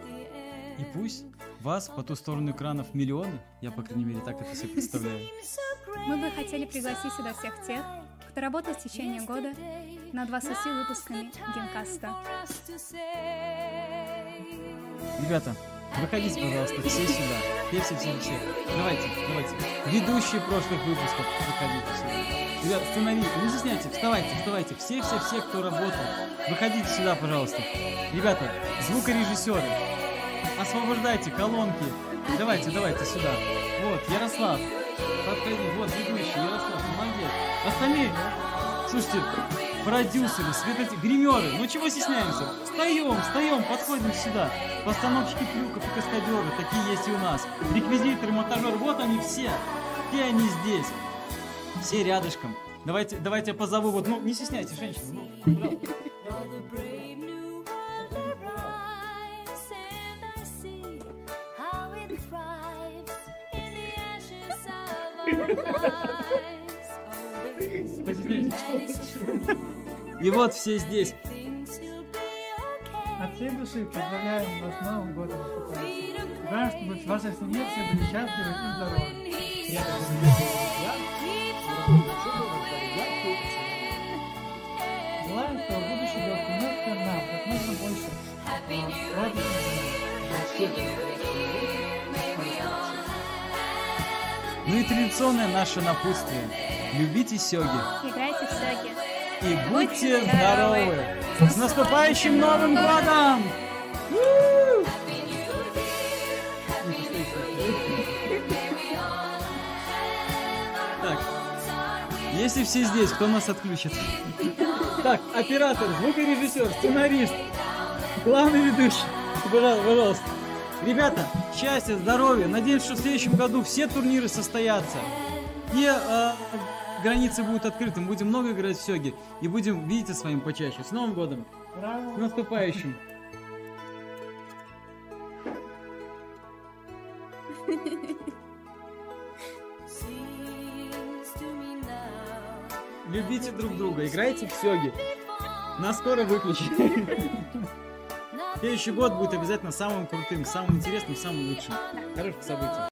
И пусть вас по ту сторону экранов миллионы, я, по крайней мере, так это себе представляю. Мы бы хотели пригласить сюда всех тех, кто работает в течение года над 20 выпусками Генкаста. Ребята, выходите, пожалуйста, все сюда. Все, все, все. Давайте, давайте. Ведущие прошлых выпусков, выходите сюда. Ребят, сценаристы, не стесняйтесь, вставайте, вставайте. Все, все, все, кто работал, выходите сюда, пожалуйста. Ребята, звукорежиссеры, освобождайте колонки. Давайте, давайте сюда. Вот, Ярослав, подходи. Вот, ведущий, Ярослав. Остальные, слушайте, продюсеры, светоти... гримеры, ну чего стесняемся? Встаем, встаем, подходим сюда. Постановщики трюков и каскадеры, такие есть и у нас. Реквизиторы, монтажеры, вот они все. Все они здесь. Все рядышком. Давайте, давайте я позову, вот, ну, не стесняйтесь, женщины. Ну, И вот все здесь. От всей души поздравляем вас с Новым годом. Желаем, чтобы в вашей семье все были счастливы и здоровы. Желаем, чтобы будущий год принес к нам как можно больше радости. Ну и традиционное наше напутствие. Любите сёги. Играйте в сёги. И будьте здоровы! С наступающим Новым Годом! Так, если все здесь, кто нас отключит? Так, оператор, звукорежиссер, сценарист, главный ведущий. Пожалуйста. Ребята, счастья, здоровья. Надеюсь, что в следующем году все турниры состоятся. И э, границы будут открыты. Мы будем много играть в сёги. И будем видеться с вами почаще. С Новым годом! Браво! С наступающим! Любите друг друга, играйте в сёги. Нас скоро выключат. Следующий год будет обязательно самым крутым, самым интересным, самым лучшим. Хороших событий.